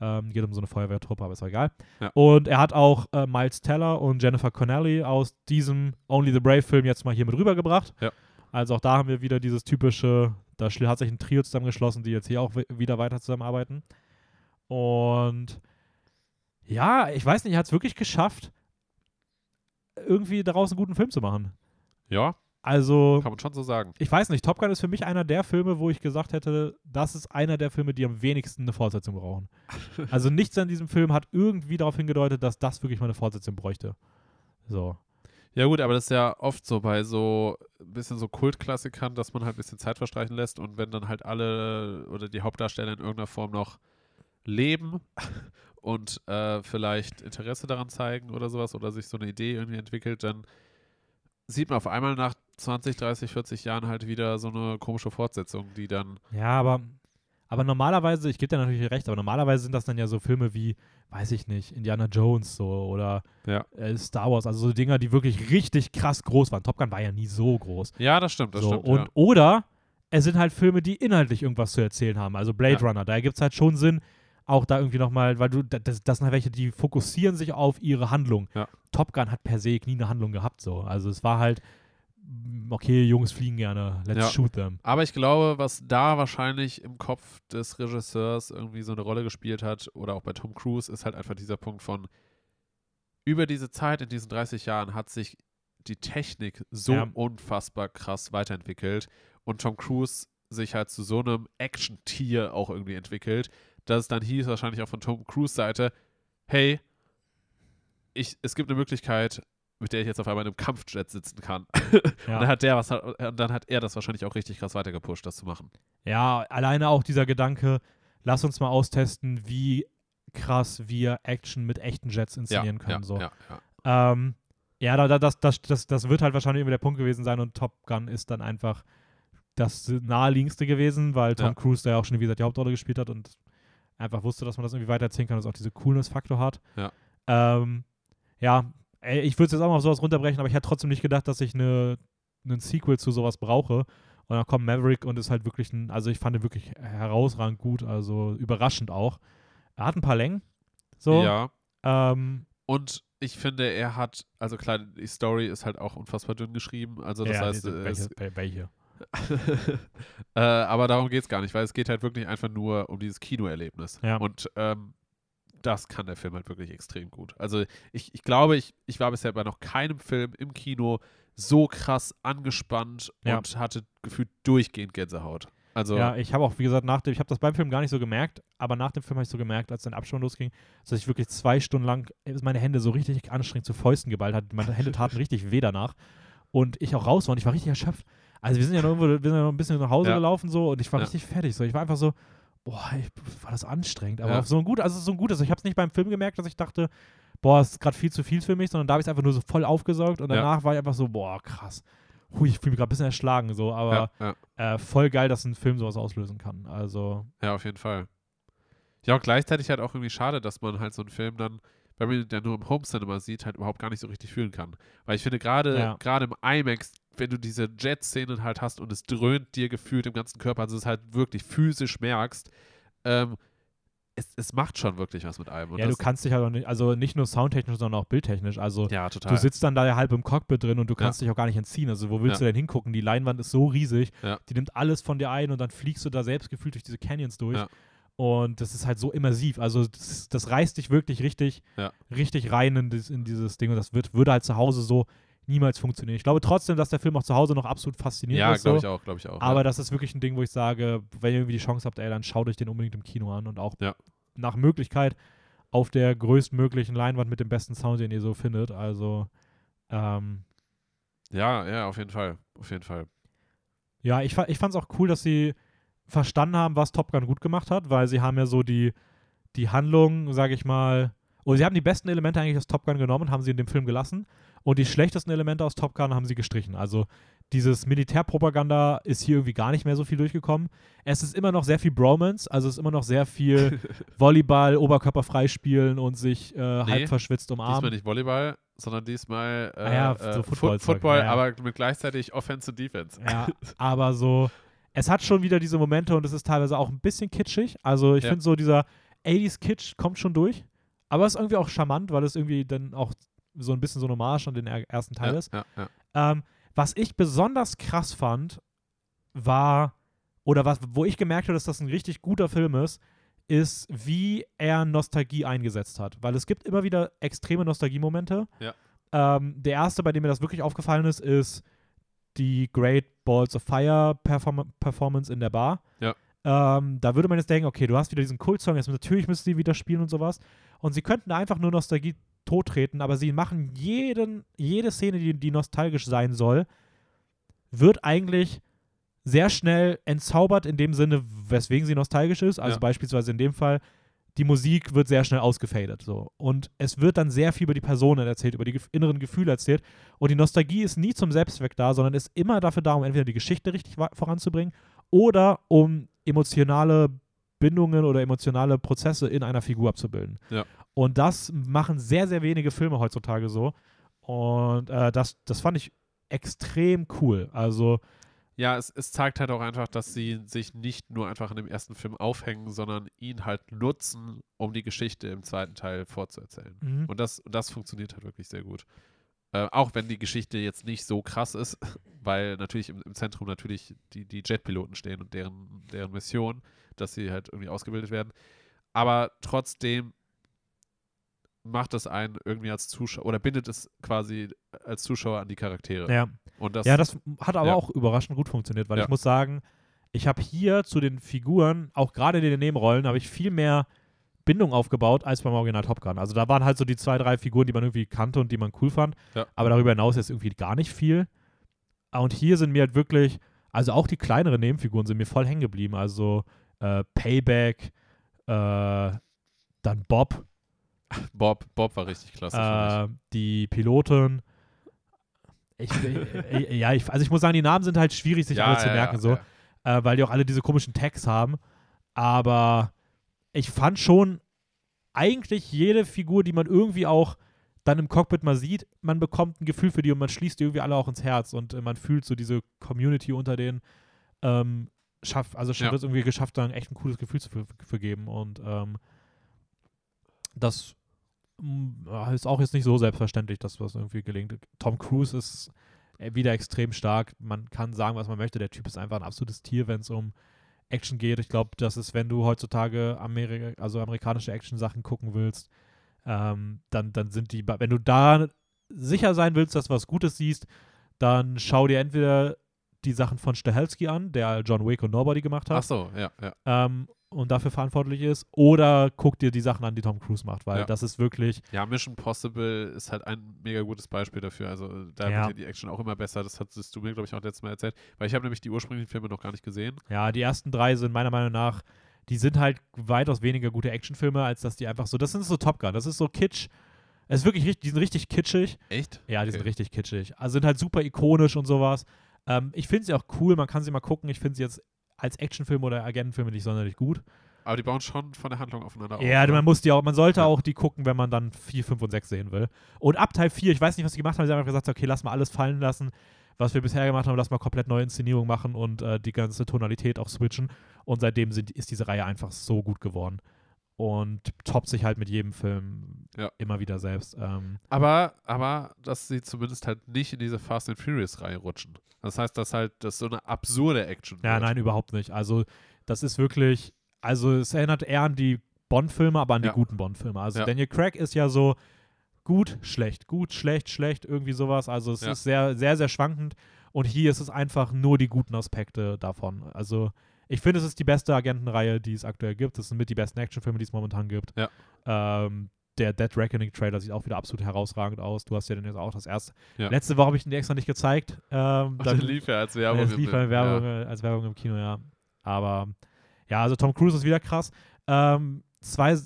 Ähm, geht um so eine Feuerwehrtruppe, aber ist auch egal. Ja. Und er hat auch äh, Miles Teller und Jennifer Connelly aus diesem Only the Brave Film jetzt mal hier mit rübergebracht. Ja. Also auch da haben wir wieder dieses typische, da hat sich ein Trio zusammengeschlossen, die jetzt hier auch wi- wieder weiter zusammenarbeiten. Und ja, ich weiß nicht, er hat es wirklich geschafft, irgendwie daraus einen guten Film zu machen. Ja, Also, kann man schon so sagen. ich weiß nicht, Top Gun ist für mich einer der Filme, wo ich gesagt hätte, das ist einer der Filme, die am wenigsten eine Fortsetzung brauchen. also nichts an diesem Film hat irgendwie darauf hingedeutet, dass das wirklich mal eine Fortsetzung bräuchte. So. Ja gut, aber das ist ja oft so bei so ein bisschen so Kultklassikern, dass man halt ein bisschen Zeit verstreichen lässt und wenn dann halt alle oder die Hauptdarsteller in irgendeiner Form noch leben und äh, vielleicht Interesse daran zeigen oder sowas oder sich so eine Idee irgendwie entwickelt, dann sieht man auf einmal nach 20, 30, 40 Jahren halt wieder so eine komische Fortsetzung, die dann, Ja, aber, aber normalerweise, ich gebe dir natürlich recht, aber normalerweise sind das dann ja so Filme wie, weiß ich nicht, Indiana Jones so oder Ja. äh, Star Wars, also so Dinger, die wirklich richtig krass groß waren. Top Gun war ja nie so groß. ja, das stimmt, das so, stimmt, und, ja. Oder es sind halt Filme, die inhaltlich irgendwas zu erzählen haben. Also Blade Ja. Runner, da gibt es halt schon Sinn, auch da irgendwie nochmal, weil du, da- das, das sind halt welche, die fokussieren sich auf ihre Handlung. Ja. Top Gun hat per se nie eine Handlung gehabt, so. Also es war halt, mm, okay, Jungs fliegen gerne, let's Ja. shoot them. Aber ich glaube, was da wahrscheinlich im Kopf des Regisseurs irgendwie so eine Rolle gespielt hat, oder auch bei Tom Cruise, ist halt einfach dieser Punkt von, über diese Zeit in diesen 30 Jahren hat sich die Technik so Ja. unfassbar krass weiterentwickelt und Tom Cruise sich halt zu so einem Action-Tier auch irgendwie entwickelt, dass es dann hieß, wahrscheinlich auch von Tom Cruise Seite, hey, ich, es gibt eine Möglichkeit, mit der ich jetzt auf einmal in einem Kampfjet sitzen kann. Ja. Und dann hat der was, und dann hat er das wahrscheinlich auch richtig krass weitergepusht, das zu machen. Ja, alleine auch dieser Gedanke, lass uns mal austesten, wie krass wir Action mit echten Jets inszenieren können. ja, so. ja, ja. Ähm, ja, da, da, das, das, das, das wird halt wahrscheinlich irgendwie der Punkt gewesen sein und Top Gun ist dann einfach das naheliegendste gewesen, weil Tom Ja. Cruise da ja auch schon, wie gesagt, die Hauptrolle gespielt hat und einfach wusste, dass man das irgendwie weitererzählen kann und es auch diese Coolness-Faktor hat. Ja. Ähm, ja, ich würde es jetzt auch mal auf sowas runterbrechen, aber ich hätte trotzdem nicht gedacht, dass ich eine, einen Sequel zu sowas brauche. Und dann kommt Maverick und ist halt wirklich ein, also ich fand ihn wirklich herausragend gut, also überraschend auch. Er hat ein paar Längen. So. ja. Ähm, Und ich finde, er hat, also klar, die Story ist halt auch unfassbar dünn geschrieben. Also das ja, heißt, die- äh, welche, welche? Äh, aber darum geht es gar nicht, weil es geht halt wirklich einfach nur um dieses Kinoerlebnis. Ja. Und ähm, das kann der Film halt wirklich extrem gut. Also ich, ich glaube, ich, ich war bisher bei noch keinem Film im Kino so krass angespannt Ja. und hatte gefühlt durchgehend Gänsehaut. Also Ja, ich habe auch, wie gesagt, nach dem, ich habe das beim Film gar nicht so gemerkt, aber nach dem Film habe ich so gemerkt, als dann Abspann losging, dass ich wirklich zwei Stunden lang äh, meine Hände so richtig anstrengend zu Fäusten geballt hat. Meine Hände taten richtig weh danach. Und ich auch raus war und ich war richtig erschöpft. Also wir sind ja noch irgendwo, wir sind ja noch ein bisschen nach Hause Ja. gelaufen so und ich war Ja. richtig fertig. So. Ich war einfach so, boah, ich, war das anstrengend. Aber auf so ein gut, also so ein gutes. Ich habe es nicht beim Film gemerkt, dass ich dachte, boah, ist gerade viel zu viel für mich, sondern da habe ich es einfach nur so voll aufgesaugt und danach war ich einfach so, boah, krass. Hui, ich fühle mich gerade ein bisschen erschlagen, so, aber äh, voll geil, dass ein Film sowas auslösen kann. Also, ja, auf jeden Fall. Ja, und gleichzeitig halt auch irgendwie schade, dass man halt so einen Film dann, wenn man ihn ja nur im Home Cinema sieht, halt überhaupt gar nicht so richtig fühlen kann. Weil ich finde, gerade Ja. gerade im IMAX, wenn du diese Jet-Szenen halt hast und es dröhnt dir gefühlt im ganzen Körper, also es halt wirklich physisch merkst, ähm, es, es macht schon wirklich was mit einem. Und ja, du kannst dich halt auch nicht, also nicht nur soundtechnisch, sondern auch bildtechnisch. Also, ja, du sitzt dann da ja halb im Cockpit drin und du Ja. kannst dich auch gar nicht entziehen. Also, wo willst Ja. du denn hingucken? Die Leinwand ist so riesig, Ja. die nimmt alles von dir ein und dann fliegst du da selbst gefühlt durch diese Canyons durch. Ja. Und das ist halt so immersiv. Also, das, das reißt dich wirklich richtig, Ja. richtig rein in, dies, in dieses Ding. Und das wird, würde halt zu Hause so niemals funktionieren. Ich glaube trotzdem, dass der Film auch zu Hause noch absolut faszinierend ja, ist. glaube so. ich auch, glaube ich auch. Aber ja. das ist wirklich ein Ding, wo ich sage, wenn ihr irgendwie die Chance habt, ey, dann schaut euch den unbedingt im Kino an und auch Ja. nach Möglichkeit auf der größtmöglichen Leinwand mit dem besten Sound, den ihr so findet. Also, ähm, ja, ja, auf jeden Fall. Auf jeden Fall. ja, ich, ich fand es auch cool, dass sie verstanden haben, was Top Gun gut gemacht hat, weil sie haben ja so die, die Handlung, sage ich mal, oder sie haben die besten Elemente eigentlich aus Top Gun genommen, haben sie in dem Film gelassen und die schlechtesten Elemente aus Top Gun haben sie gestrichen. Also dieses Militärpropaganda ist hier irgendwie gar nicht mehr so viel durchgekommen. Es ist immer noch sehr viel Bromance, also es ist immer noch sehr viel Volleyball, Oberkörper freispielen und sich äh, halb verschwitzt Diesmal umarmen. nicht Volleyball, sondern diesmal äh, Ah ja, äh, so Football-Zeug, Football, ja, ja. aber mit gleichzeitig Offense und Defense. Ja, aber so, es hat schon wieder diese Momente und es ist teilweise auch ein bisschen kitschig. Also ich Ja. finde so dieser 80s Kitsch kommt schon durch, aber es ist irgendwie auch charmant, weil es irgendwie dann auch so ein bisschen so eine Hommage an den er- ersten Teil ja, ist. ja, ja. Ähm, was ich besonders krass fand, war, oder was, wo ich gemerkt habe, dass das ein richtig guter Film ist, ist, wie er Nostalgie eingesetzt hat. Weil es gibt immer wieder extreme Nostalgiemomente. Ähm, der erste, bei dem mir das wirklich aufgefallen ist, ist die Great Balls of Fire Perform Performance in der Bar. Ja. Ähm, da würde man jetzt denken, okay, du hast wieder diesen Kultsong, jetzt natürlich müsst ihr wieder spielen und sowas. Und sie könnten einfach nur Nostalgie tottreten, aber sie machen jeden, jede Szene, die, die nostalgisch sein soll, wird eigentlich sehr schnell entzaubert in dem Sinne, weswegen sie nostalgisch ist. Also Ja. beispielsweise in dem Fall, die Musik wird sehr schnell ausgefadet. So. Und es wird dann sehr viel über die Personen erzählt, über die inneren Gefühle erzählt. Und die Nostalgie ist nie zum Selbstzweck da, sondern ist immer dafür da, um entweder die Geschichte richtig voranzubringen oder um emotionale Bindungen oder emotionale Prozesse in einer Figur abzubilden. Ja. Und das machen sehr, sehr wenige Filme heutzutage so. Und äh, das, das fand ich extrem cool. Also, Ja, es, es zeigt halt auch einfach, dass sie sich nicht nur einfach in dem ersten Film aufhängen, sondern ihn halt nutzen, um die Geschichte im zweiten Teil fortzuerzählen. mhm. Und das, und das funktioniert halt wirklich sehr gut. Äh, auch wenn die Geschichte jetzt nicht so krass ist, weil natürlich im, im Zentrum natürlich die, die Jetpiloten stehen und deren, deren Mission, dass sie halt irgendwie ausgebildet werden. Aber trotzdem macht es einen irgendwie als Zuschauer oder bindet es quasi als Zuschauer an die Charaktere. ja. Und das, ja, das hat aber ja. auch überraschend gut funktioniert, weil Ja. ich muss sagen, ich habe hier zu den Figuren, auch gerade in den Nebenrollen, habe ich viel mehr Bindung aufgebaut als beim Original Top Gun. Also da waren halt so die zwei, drei Figuren, die man irgendwie kannte und die man cool fand. Ja. Aber darüber hinaus jetzt irgendwie gar nicht viel. Und hier sind mir halt wirklich, also auch die kleineren Nebenfiguren sind mir voll hängen geblieben. Also äh, Payback, äh, dann Bob, Bob, Bob war richtig klasse. äh, die Pilotin. Ich, äh, ja, ich, also ich muss sagen, die Namen sind halt schwierig, ich. sich alle zu merken, so, ja. Äh, weil die auch alle diese komischen Tags haben. Aber ich fand schon eigentlich jede Figur, die man irgendwie auch dann im Cockpit mal sieht, man bekommt ein Gefühl für die und man schließt die irgendwie alle auch ins Herz und äh, man fühlt so diese Community unter denen. Ähm, schafft, also Ja. es irgendwie geschafft, da ein echt ein cooles Gefühl zu für, für geben. Und ähm, das mm, ist auch jetzt nicht so selbstverständlich, dass das irgendwie gelingt. Tom Cruise ist äh, wieder extrem stark. Man kann sagen, was man möchte. Der Typ ist einfach ein absolutes Tier, wenn es um Action geht. Ich glaube, das ist, wenn du heutzutage Ameri also amerikanische Action-Sachen gucken willst, ähm, dann, dann sind die, wenn du da sicher sein willst, dass du was Gutes siehst, dann schau dir entweder die Sachen von Stahelski an, der John Wick und Nobody gemacht hat. Ach so, ja, ja. Ähm, und dafür verantwortlich ist, oder guck dir die Sachen an, die Tom Cruise macht, weil Ja. das ist wirklich, Ja, Mission Possible ist halt ein mega gutes Beispiel dafür. Also da Ja. wird ja die Action auch immer besser. Das hattest du mir, glaube ich, auch letztes Mal erzählt. Weil ich habe nämlich die ursprünglichen Filme noch gar nicht gesehen. ja, die ersten drei sind meiner Meinung nach, die sind halt weitaus weniger gute Actionfilme, als dass die einfach so, das sind so Top Gun, das ist so kitsch. Es ist wirklich richtig, die sind richtig kitschig. Echt? Ja, die Okay. sind richtig kitschig. Also sind halt super ikonisch und sowas. Ähm, ich finde sie auch cool, man kann sie mal gucken. Ich finde sie jetzt als Actionfilm oder Agentenfilme nicht sonderlich gut. Aber die bauen schon von der Handlung aufeinander Ja, auf. ne? man muss die auch, man sollte Ja. auch die gucken, wenn man dann 4, 5 und 6 sehen will. Und ab Teil 4, ich weiß nicht, was sie gemacht haben, sie haben einfach gesagt, okay, lass mal alles fallen lassen, was wir bisher gemacht haben, lass mal komplett neue Inszenierung machen und äh, die ganze Tonalität auch switchen. Und seitdem sind, ist diese Reihe einfach so gut geworden. Und toppt sich halt mit jedem Film Ja. immer wieder selbst. Ähm, Aber, aber, dass sie zumindest halt nicht in diese Fast and Furious-Reihe rutschen. Das heißt, dass halt das so eine absurde Action Ja, wird. nein, überhaupt nicht. Also, das ist wirklich, also es erinnert eher an die Bond-Filme, aber an die Ja. guten Bond-Filme. Also Ja. Daniel Craig ist ja so gut, schlecht, gut, schlecht, schlecht, irgendwie sowas. Also es ist sehr, sehr, sehr schwankend. Und hier ist es einfach nur die guten Aspekte davon. Also ich finde, es ist die beste Agentenreihe, die es aktuell gibt. Das sind mit die besten Actionfilme, die es momentan gibt. Ja. Ähm, der Dead Reckoning Trailer sieht auch wieder absolut herausragend aus. Du hast ja den jetzt auch das erste. Ja. Letzte Woche habe ich den extra nicht gezeigt. Ähm, dann- lief ja als Werbung. im- lief als Werbung, äh, als Werbung im Kino, ja. Aber ja, also Tom Cruise ist wieder krass. Ähm, zwei,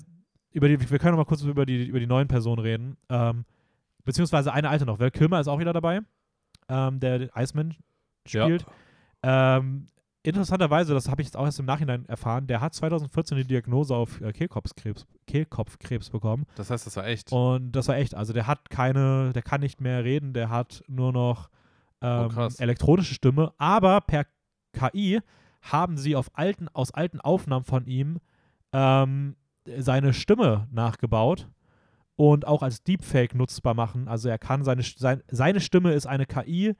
über die, wir können noch mal kurz über die, über die neuen Personen reden. Ähm, beziehungsweise eine alte noch. Val Kilmer ist auch wieder dabei, ähm, der Iceman Ja. spielt. Ähm, interessanterweise, das habe ich jetzt auch erst im Nachhinein erfahren, der hat 2014 die Diagnose auf äh, Kehlkopfkrebs, Kehlkopfkrebs bekommen. Das heißt, das war echt. Und das war echt, also der hat keine, der kann nicht mehr reden, der hat nur noch ähm, Oh, elektronische Stimme, aber per KI haben sie auf alten, aus alten Aufnahmen von ihm ähm, seine Stimme nachgebaut und auch als Deepfake nutzbar machen. Also er kann seine, sein, seine Stimme ist eine KI,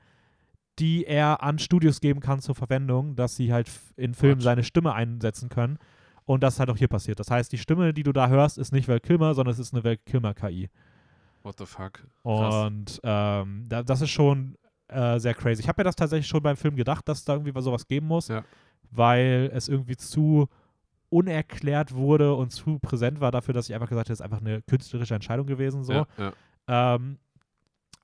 die er an Studios geben kann zur Verwendung, dass sie halt in Filmen seine Stimme einsetzen können. Und das ist halt auch hier passiert. Das heißt, die Stimme, die du da hörst, ist nicht Val Kilmer, sondern es ist eine Val Kilmer-KI. What the fuck? Krass. Und ähm, da, das ist schon äh, sehr crazy. Ich habe mir das tatsächlich schon beim Film gedacht, dass da irgendwie sowas geben muss, Ja. weil es irgendwie zu unerklärt wurde und zu präsent war dafür, dass ich einfach gesagt habe, es ist einfach eine künstlerische Entscheidung gewesen. So. Ja, ja. Ähm,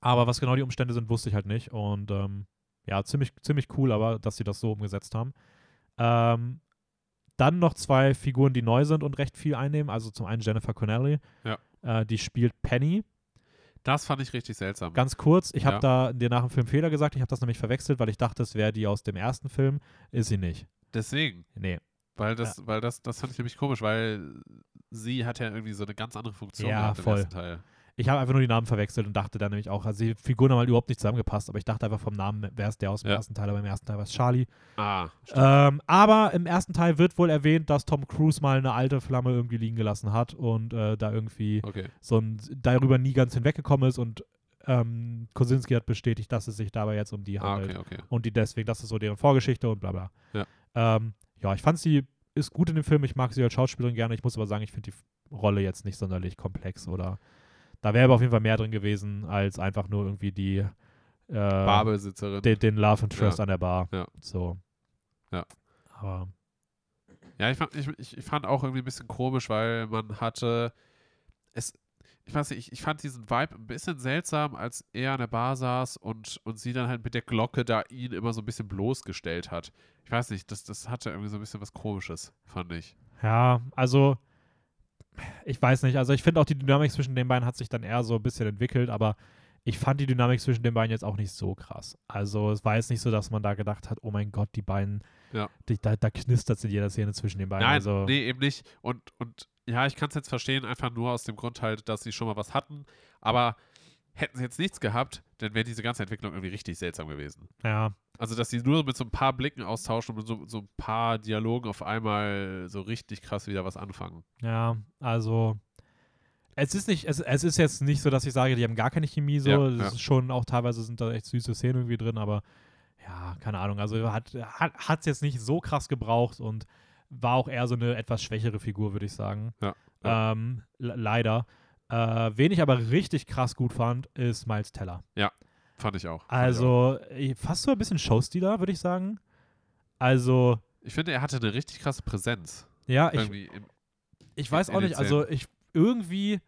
aber was genau die Umstände sind, wusste ich halt nicht. Und ähm, ja, ziemlich, ziemlich cool, aber dass sie das so umgesetzt haben. Ähm, dann noch zwei Figuren, die neu sind und recht viel einnehmen. Also zum einen Jennifer Connelly. Ja. Äh, die spielt Penny. Das fand ich richtig seltsam. Ganz kurz, ich habe Ja. da dir nach dem Film Fehler gesagt. Ich habe das nämlich verwechselt, weil ich dachte, es wäre die aus dem ersten Film. Ist sie nicht. Deswegen. Nee. Weil das, weil das, das fand ich nämlich komisch, weil sie hat ja irgendwie so eine ganz andere Funktion Ja, gehabt im voll. ersten Teil. Ich habe einfach nur die Namen verwechselt und dachte dann nämlich auch, also die Figuren haben halt überhaupt nicht zusammengepasst, aber ich dachte einfach vom Namen wäre es der aus dem Ja. ersten Teil, aber im ersten Teil war es Charlie. Ah, Ähm, aber im ersten Teil wird wohl erwähnt, dass Tom Cruise mal eine alte Flamme irgendwie liegen gelassen hat und äh, da irgendwie okay. so ein, darüber nie ganz hinweggekommen ist und ähm, Kosinski hat bestätigt, dass es sich dabei jetzt um die Ah, handelt. okay, okay. Und die deswegen, das ist so deren Vorgeschichte und bla bla. Ja. Ähm, ja, ich fand sie ist gut in dem Film. Ich mag sie als Schauspielerin gerne. Ich muss aber sagen, ich finde die Rolle jetzt nicht sonderlich komplex oder da wäre aber auf jeden Fall mehr drin gewesen, als einfach nur irgendwie die äh, Barbesitzerin. den, den Love Interest Ja. an der Bar. Ja. So. Ja. Aber Ja, ich fand, ich, ich, fand auch irgendwie ein bisschen komisch, weil man hatte es, ich weiß nicht, ich, ich fand diesen Vibe ein bisschen seltsam, als er an der Bar saß und, und sie dann halt mit der Glocke da ihn immer so ein bisschen bloßgestellt hat. Ich weiß nicht, das, das hatte irgendwie so ein bisschen was Komisches, fand ich. Ja, also ich weiß nicht. Also ich finde auch die Dynamik zwischen den beiden hat sich dann eher so ein bisschen entwickelt, aber ich fand die Dynamik zwischen den beiden jetzt auch nicht so krass. Also es war jetzt nicht so, dass man da gedacht hat, oh mein Gott, die beiden, Ja. die, da, da knistert es in jeder Szene zwischen den beiden. Nein, also, nee, eben nicht. Und, und ja, ich kann es jetzt verstehen, einfach nur aus dem Grund halt, dass sie schon mal was hatten. Aber hätten sie jetzt nichts gehabt, dann wäre diese ganze Entwicklung irgendwie richtig seltsam gewesen. Ja, Also, dass sie nur mit so ein paar Blicken austauschen und mit so, so ein paar Dialogen auf einmal so richtig krass wieder was anfangen. ja, also es ist nicht, es, es ist jetzt nicht so, dass ich sage, die haben gar keine Chemie so. Ja, ja. ist schon auch teilweise sind da echt süße Szenen irgendwie drin, aber ja, keine Ahnung, also hat es hat, jetzt nicht so krass gebraucht und war auch eher so eine etwas schwächere Figur, würde ich sagen. Ja. ja. Ähm, leider. Äh, wen ich aber richtig krass gut fand, ist Miles Teller. Ja, fand ich auch. Also ich auch. fast so ein bisschen Showstealer, würde ich sagen. Also. Ich finde, er hatte eine richtig krasse Präsenz. Ja, ich, ich weiß auch nicht, also ich irgendwie,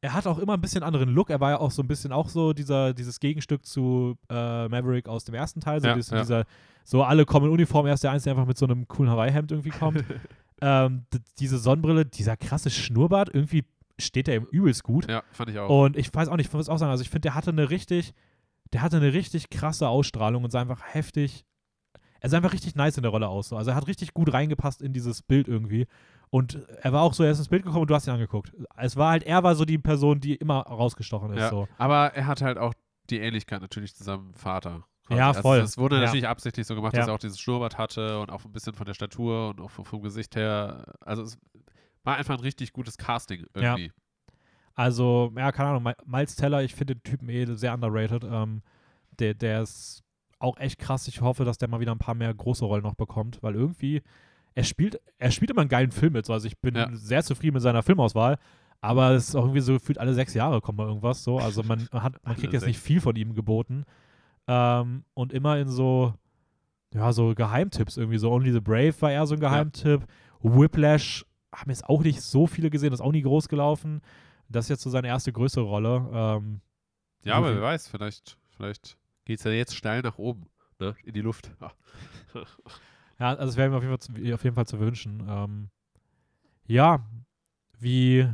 er hat auch immer ein bisschen anderen Look. Er war ja auch so ein bisschen auch so dieser, dieses Gegenstück zu äh, Maverick aus dem ersten Teil. So, ja, dieses, ja. dieser, so alle kommen in Uniform, er ist der Einzige, der einfach mit so einem coolen Hawaii-Hemd irgendwie kommt. ähm, diese Sonnenbrille, dieser krasse Schnurrbart, irgendwie steht er ihm übelst gut. Ja, fand ich auch. Und ich weiß auch nicht, ich muss auch sagen, also ich finde, der hatte eine richtig, der hatte eine richtig krasse Ausstrahlung und sah einfach heftig er sah einfach richtig nice in der Rolle aus. So. Also er hat richtig gut reingepasst in dieses Bild irgendwie. Und er war auch so, er ist ins Bild gekommen und du hast ihn angeguckt. Es war halt, er war so die Person, die immer rausgestochen ist. Ja, so. Aber er hat halt auch die Ähnlichkeit natürlich zu seinem Vater. Quasi. Ja, voll. Also das wurde ja. natürlich absichtlich so gemacht, ja. dass er auch dieses Schnurrbart hatte und auch ein bisschen von der Statur und auch vom, vom Gesicht her. Also es war einfach ein richtig gutes Casting irgendwie. Ja. Also, ja, keine Ahnung, Miles Teller, ich finde den Typen eh sehr underrated. Ähm, der, der ist auch echt krass. Ich hoffe, dass der mal wieder ein paar mehr große Rollen noch bekommt, weil irgendwie, er spielt, er spielt immer einen geilen Film mit. Also ich bin Ja. sehr zufrieden mit seiner Filmauswahl, aber es ist auch irgendwie so gefühlt alle sechs Jahre kommt mal irgendwas so. Also man hat, man kriegt jetzt nicht viel von ihm geboten. Ähm, und immer in so, ja, so Geheimtipps irgendwie. So Only the Brave war eher so ein Geheimtipp. Whiplash haben jetzt auch nicht so viele gesehen, ist auch nie groß gelaufen. Das ist jetzt so seine erste größere Rolle. Ähm, Ja, aber wer weiß, vielleicht, vielleicht geht es ja jetzt steil nach oben, ne? In die Luft. Ja, also es wäre mir auf jeden Fall zu, auf jeden Fall zu wünschen. Ähm, ja, wie,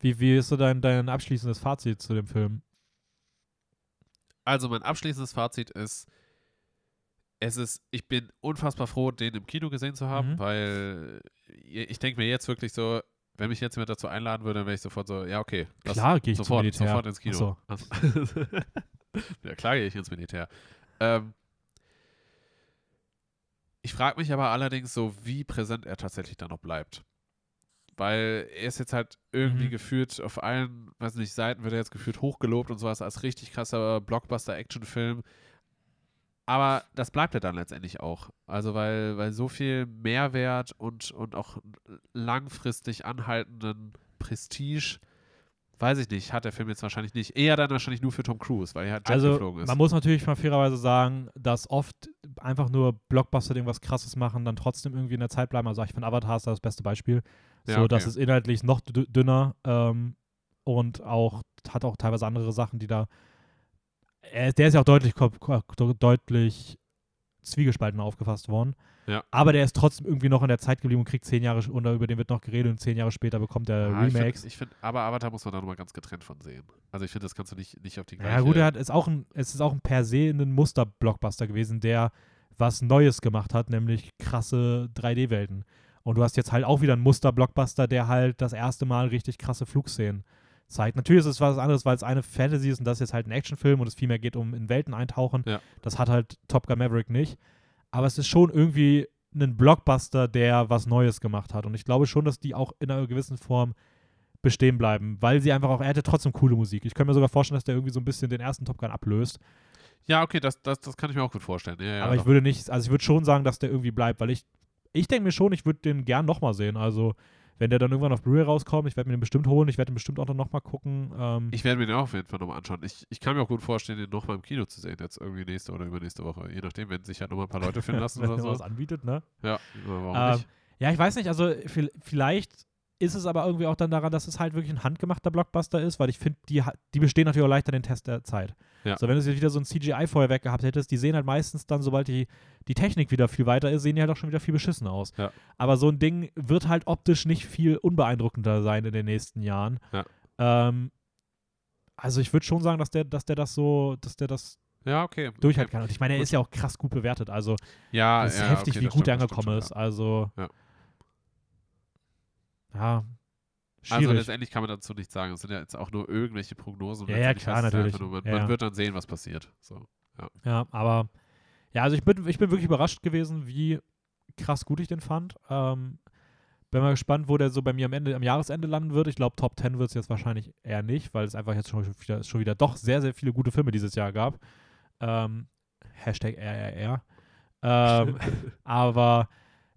wie, wie ist so dein, dein abschließendes Fazit zu dem Film? Also mein abschließendes Fazit ist, es ist, ich bin unfassbar froh, den im Kino gesehen zu haben, Mhm. weil ich denke mir jetzt wirklich so, wenn mich jetzt jemand dazu einladen würde, dann wäre ich sofort so, ja, okay. Klar gehe ich sofort, Militär. sofort ins Kino. Ach ja, klar gehe ich ins Militär. Ähm, ich frage mich aber allerdings so, wie präsent er tatsächlich dann noch bleibt. Weil er ist jetzt halt irgendwie Mhm. gefühlt auf allen, weiß nicht, Seiten wird er jetzt gefühlt hochgelobt und sowas als richtig krasser Blockbuster-Action-Film. Aber das bleibt er dann letztendlich auch. Also weil, weil so viel Mehrwert und, und auch langfristig anhaltenden Prestige, weiß ich nicht, hat der Film jetzt wahrscheinlich nicht. Eher dann wahrscheinlich nur für Tom Cruise, weil er halt Jet Also geflogen ist. man muss natürlich mal fairerweise sagen, dass oft einfach nur Blockbuster irgendwas krasses machen, dann trotzdem irgendwie in der Zeit bleiben. Also ich finde Avatar ist da das beste Beispiel. Ja, so, okay. das ist inhaltlich noch dü- dünner ähm, und auch hat auch teilweise andere Sachen, die da. Äh, der ist ja auch deutlich, deutlich zwiegespalten aufgefasst worden. Ja. Aber der ist trotzdem irgendwie noch in der Zeit geblieben und kriegt zehn Jahre, oder über den wird noch geredet und zehn Jahre später bekommt er Ah, ich Remakes. find- Ich finde, aber Avatar muss man da nochmal ganz getrennt von sehen. Also ich finde, das kannst du nicht, nicht auf die gleiche... Ja, gut, er hat, ist auch ein, es ist auch ein per se ein Muster-Blockbuster gewesen, der was Neues gemacht hat, nämlich krasse 3D-Welten. Und du hast jetzt halt auch wieder einen Muster-Blockbuster, der halt das erste Mal richtig krasse Flugszenen zeigt. Natürlich ist es was anderes, weil es eine Fantasy ist und das ist jetzt halt ein Actionfilm und es viel mehr geht um in Welten eintauchen. Ja. Das hat halt Top Gun Maverick nicht. Aber es ist schon irgendwie ein Blockbuster, der was Neues gemacht hat. Und ich glaube schon, dass die auch in einer gewissen Form bestehen bleiben, weil sie einfach auch, er hatte trotzdem coole Musik. Ich könnte mir sogar vorstellen, dass der irgendwie so ein bisschen den ersten Top Gun ablöst. Ja, okay, das, das, das kann ich mir auch gut vorstellen. Ja, ja, aber ich doch. würde nicht, also ich würde schon sagen, dass der irgendwie bleibt, weil ich, ich denke mir schon, ich würde den gern nochmal sehen. Also, wenn der dann irgendwann auf Blu-ray rauskommt, ich werde mir den bestimmt holen, ich werde den bestimmt auch dann nochmal gucken. Ähm, Ich werde mir den auch auf jeden Fall nochmal anschauen. Ich, ich kann mir auch gut vorstellen, den nochmal im Kino zu sehen, jetzt irgendwie nächste oder übernächste Woche. Je nachdem, wenn sich halt nochmal ein paar Leute finden lassen wenn oder er was so. anbietet, ne? Ja, warum Ähm, nicht? Ja, ich weiß nicht, also vi- vielleicht ist es aber irgendwie auch dann daran, dass es halt wirklich ein handgemachter Blockbuster ist, weil ich finde, die, die bestehen natürlich auch leichter den Test der Zeit. Ja. So, wenn du jetzt wieder so ein CGI-Feuerwerk gehabt hättest, die sehen halt meistens dann, sobald die, die Technik wieder viel weiter ist, sehen die halt auch schon wieder viel beschissen aus. Ja. Aber so ein Ding wird halt optisch nicht viel unbeeindruckender sein in den nächsten Jahren. Ja. Ähm, also ich würde schon sagen, dass der, dass der das so, dass der das Ja, okay. durchhalten kann. Und ich meine, er ist ja auch krass gut bewertet. Also Ja, es ist heftig, okay, wie gut er stimmt, das angekommen stimmt ist. Also Ja. ja, ja. Also schwierig. letztendlich kann man dazu nichts sagen. Es sind ja jetzt auch nur irgendwelche Prognosen. Ja, ja, klar, natürlich. Nur, man, Ja, man ja. wird dann sehen, was passiert. So. Ja, aber ja, also ich bin, ich bin wirklich überrascht gewesen, wie krass gut ich den fand. Ähm, bin mal gespannt, wo der so bei mir am Ende, am Jahresende landen wird. Ich glaube, Top 10 wird es jetzt wahrscheinlich eher nicht, weil es einfach jetzt schon wieder, schon wieder doch sehr, sehr viele gute Filme dieses Jahr gab. Ähm, Hashtag RRR. Ähm, aber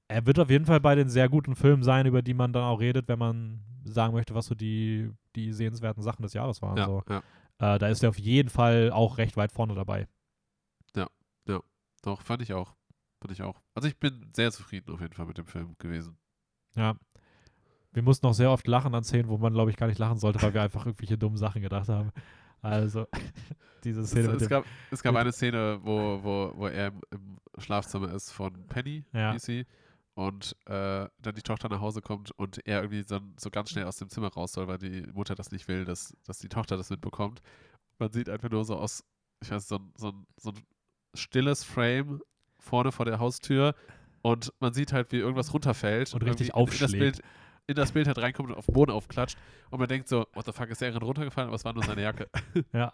er wird auf jeden Fall bei den sehr guten Filmen sein, über die man dann auch redet, wenn man sagen möchte, was so die, die sehenswerten Sachen des Jahres waren. Ja, so. ja. Äh, da ist er auf jeden Fall auch recht weit vorne dabei. Doch, fand ich auch. Fand ich auch. Also ich bin sehr zufrieden auf jeden Fall mit dem Film gewesen. Ja. Wir mussten auch sehr oft lachen an Szenen, wo man, glaube ich, gar nicht lachen sollte, weil wir einfach irgendwelche dummen Sachen gedacht haben. Also, diese Es, Szene es, dem, gab, es gab eine Szene, wo, wo, wo er im, im Schlafzimmer ist von Penny, Ja. hieß sie, und äh, dann die Tochter nach Hause kommt und er irgendwie so, so ganz schnell aus dem Zimmer raus soll, weil die Mutter das nicht will, dass, dass die Tochter das mitbekommt. Man sieht einfach nur so aus, ich weiß, so, ein- so, ein- so ein stilles Frame vorne vor der Haustür und man sieht halt, wie irgendwas runterfällt Und richtig irgendwie in, in das aufschlägt. Bild in das Bild halt reinkommt und auf den Boden aufklatscht und man denkt so, what the fuck, ist der gerade runtergefallen, aber es war nur seine Jacke. Ja,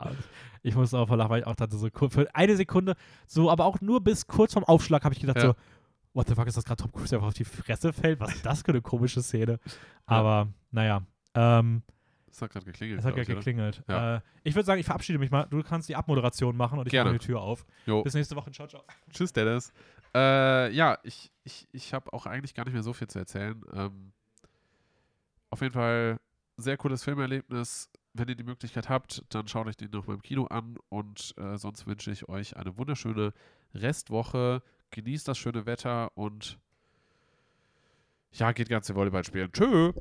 ich musste auch verlachen, weil ich auch dachte, so für eine Sekunde, so, aber auch nur bis kurz vorm Aufschlag habe ich gedacht, Ja. so, what the fuck, ist das gerade Tom Cruise, der einfach auf die Fresse fällt? Was ist das für eine komische Szene? Aber, naja, ähm, Das hat gerade geklingelt. es hat gerade geklingelt. Ja. Äh, ich würde sagen, ich verabschiede mich mal. Du kannst die Abmoderation machen und ich mache die Tür auf. Jo. Bis nächste Woche. Ciao, ciao. Tschüss, Dennis. Äh, ja, ich, ich, ich habe auch eigentlich gar nicht mehr so viel zu erzählen. Ähm, auf jeden Fall sehr cooles Filmerlebnis. Wenn ihr die Möglichkeit habt, dann schaut euch den noch mal im Kino an. Und äh, sonst wünsche ich euch eine wunderschöne Restwoche. Genießt das schöne Wetter und ja, geht ganz viel Volleyball spielen. Tschö.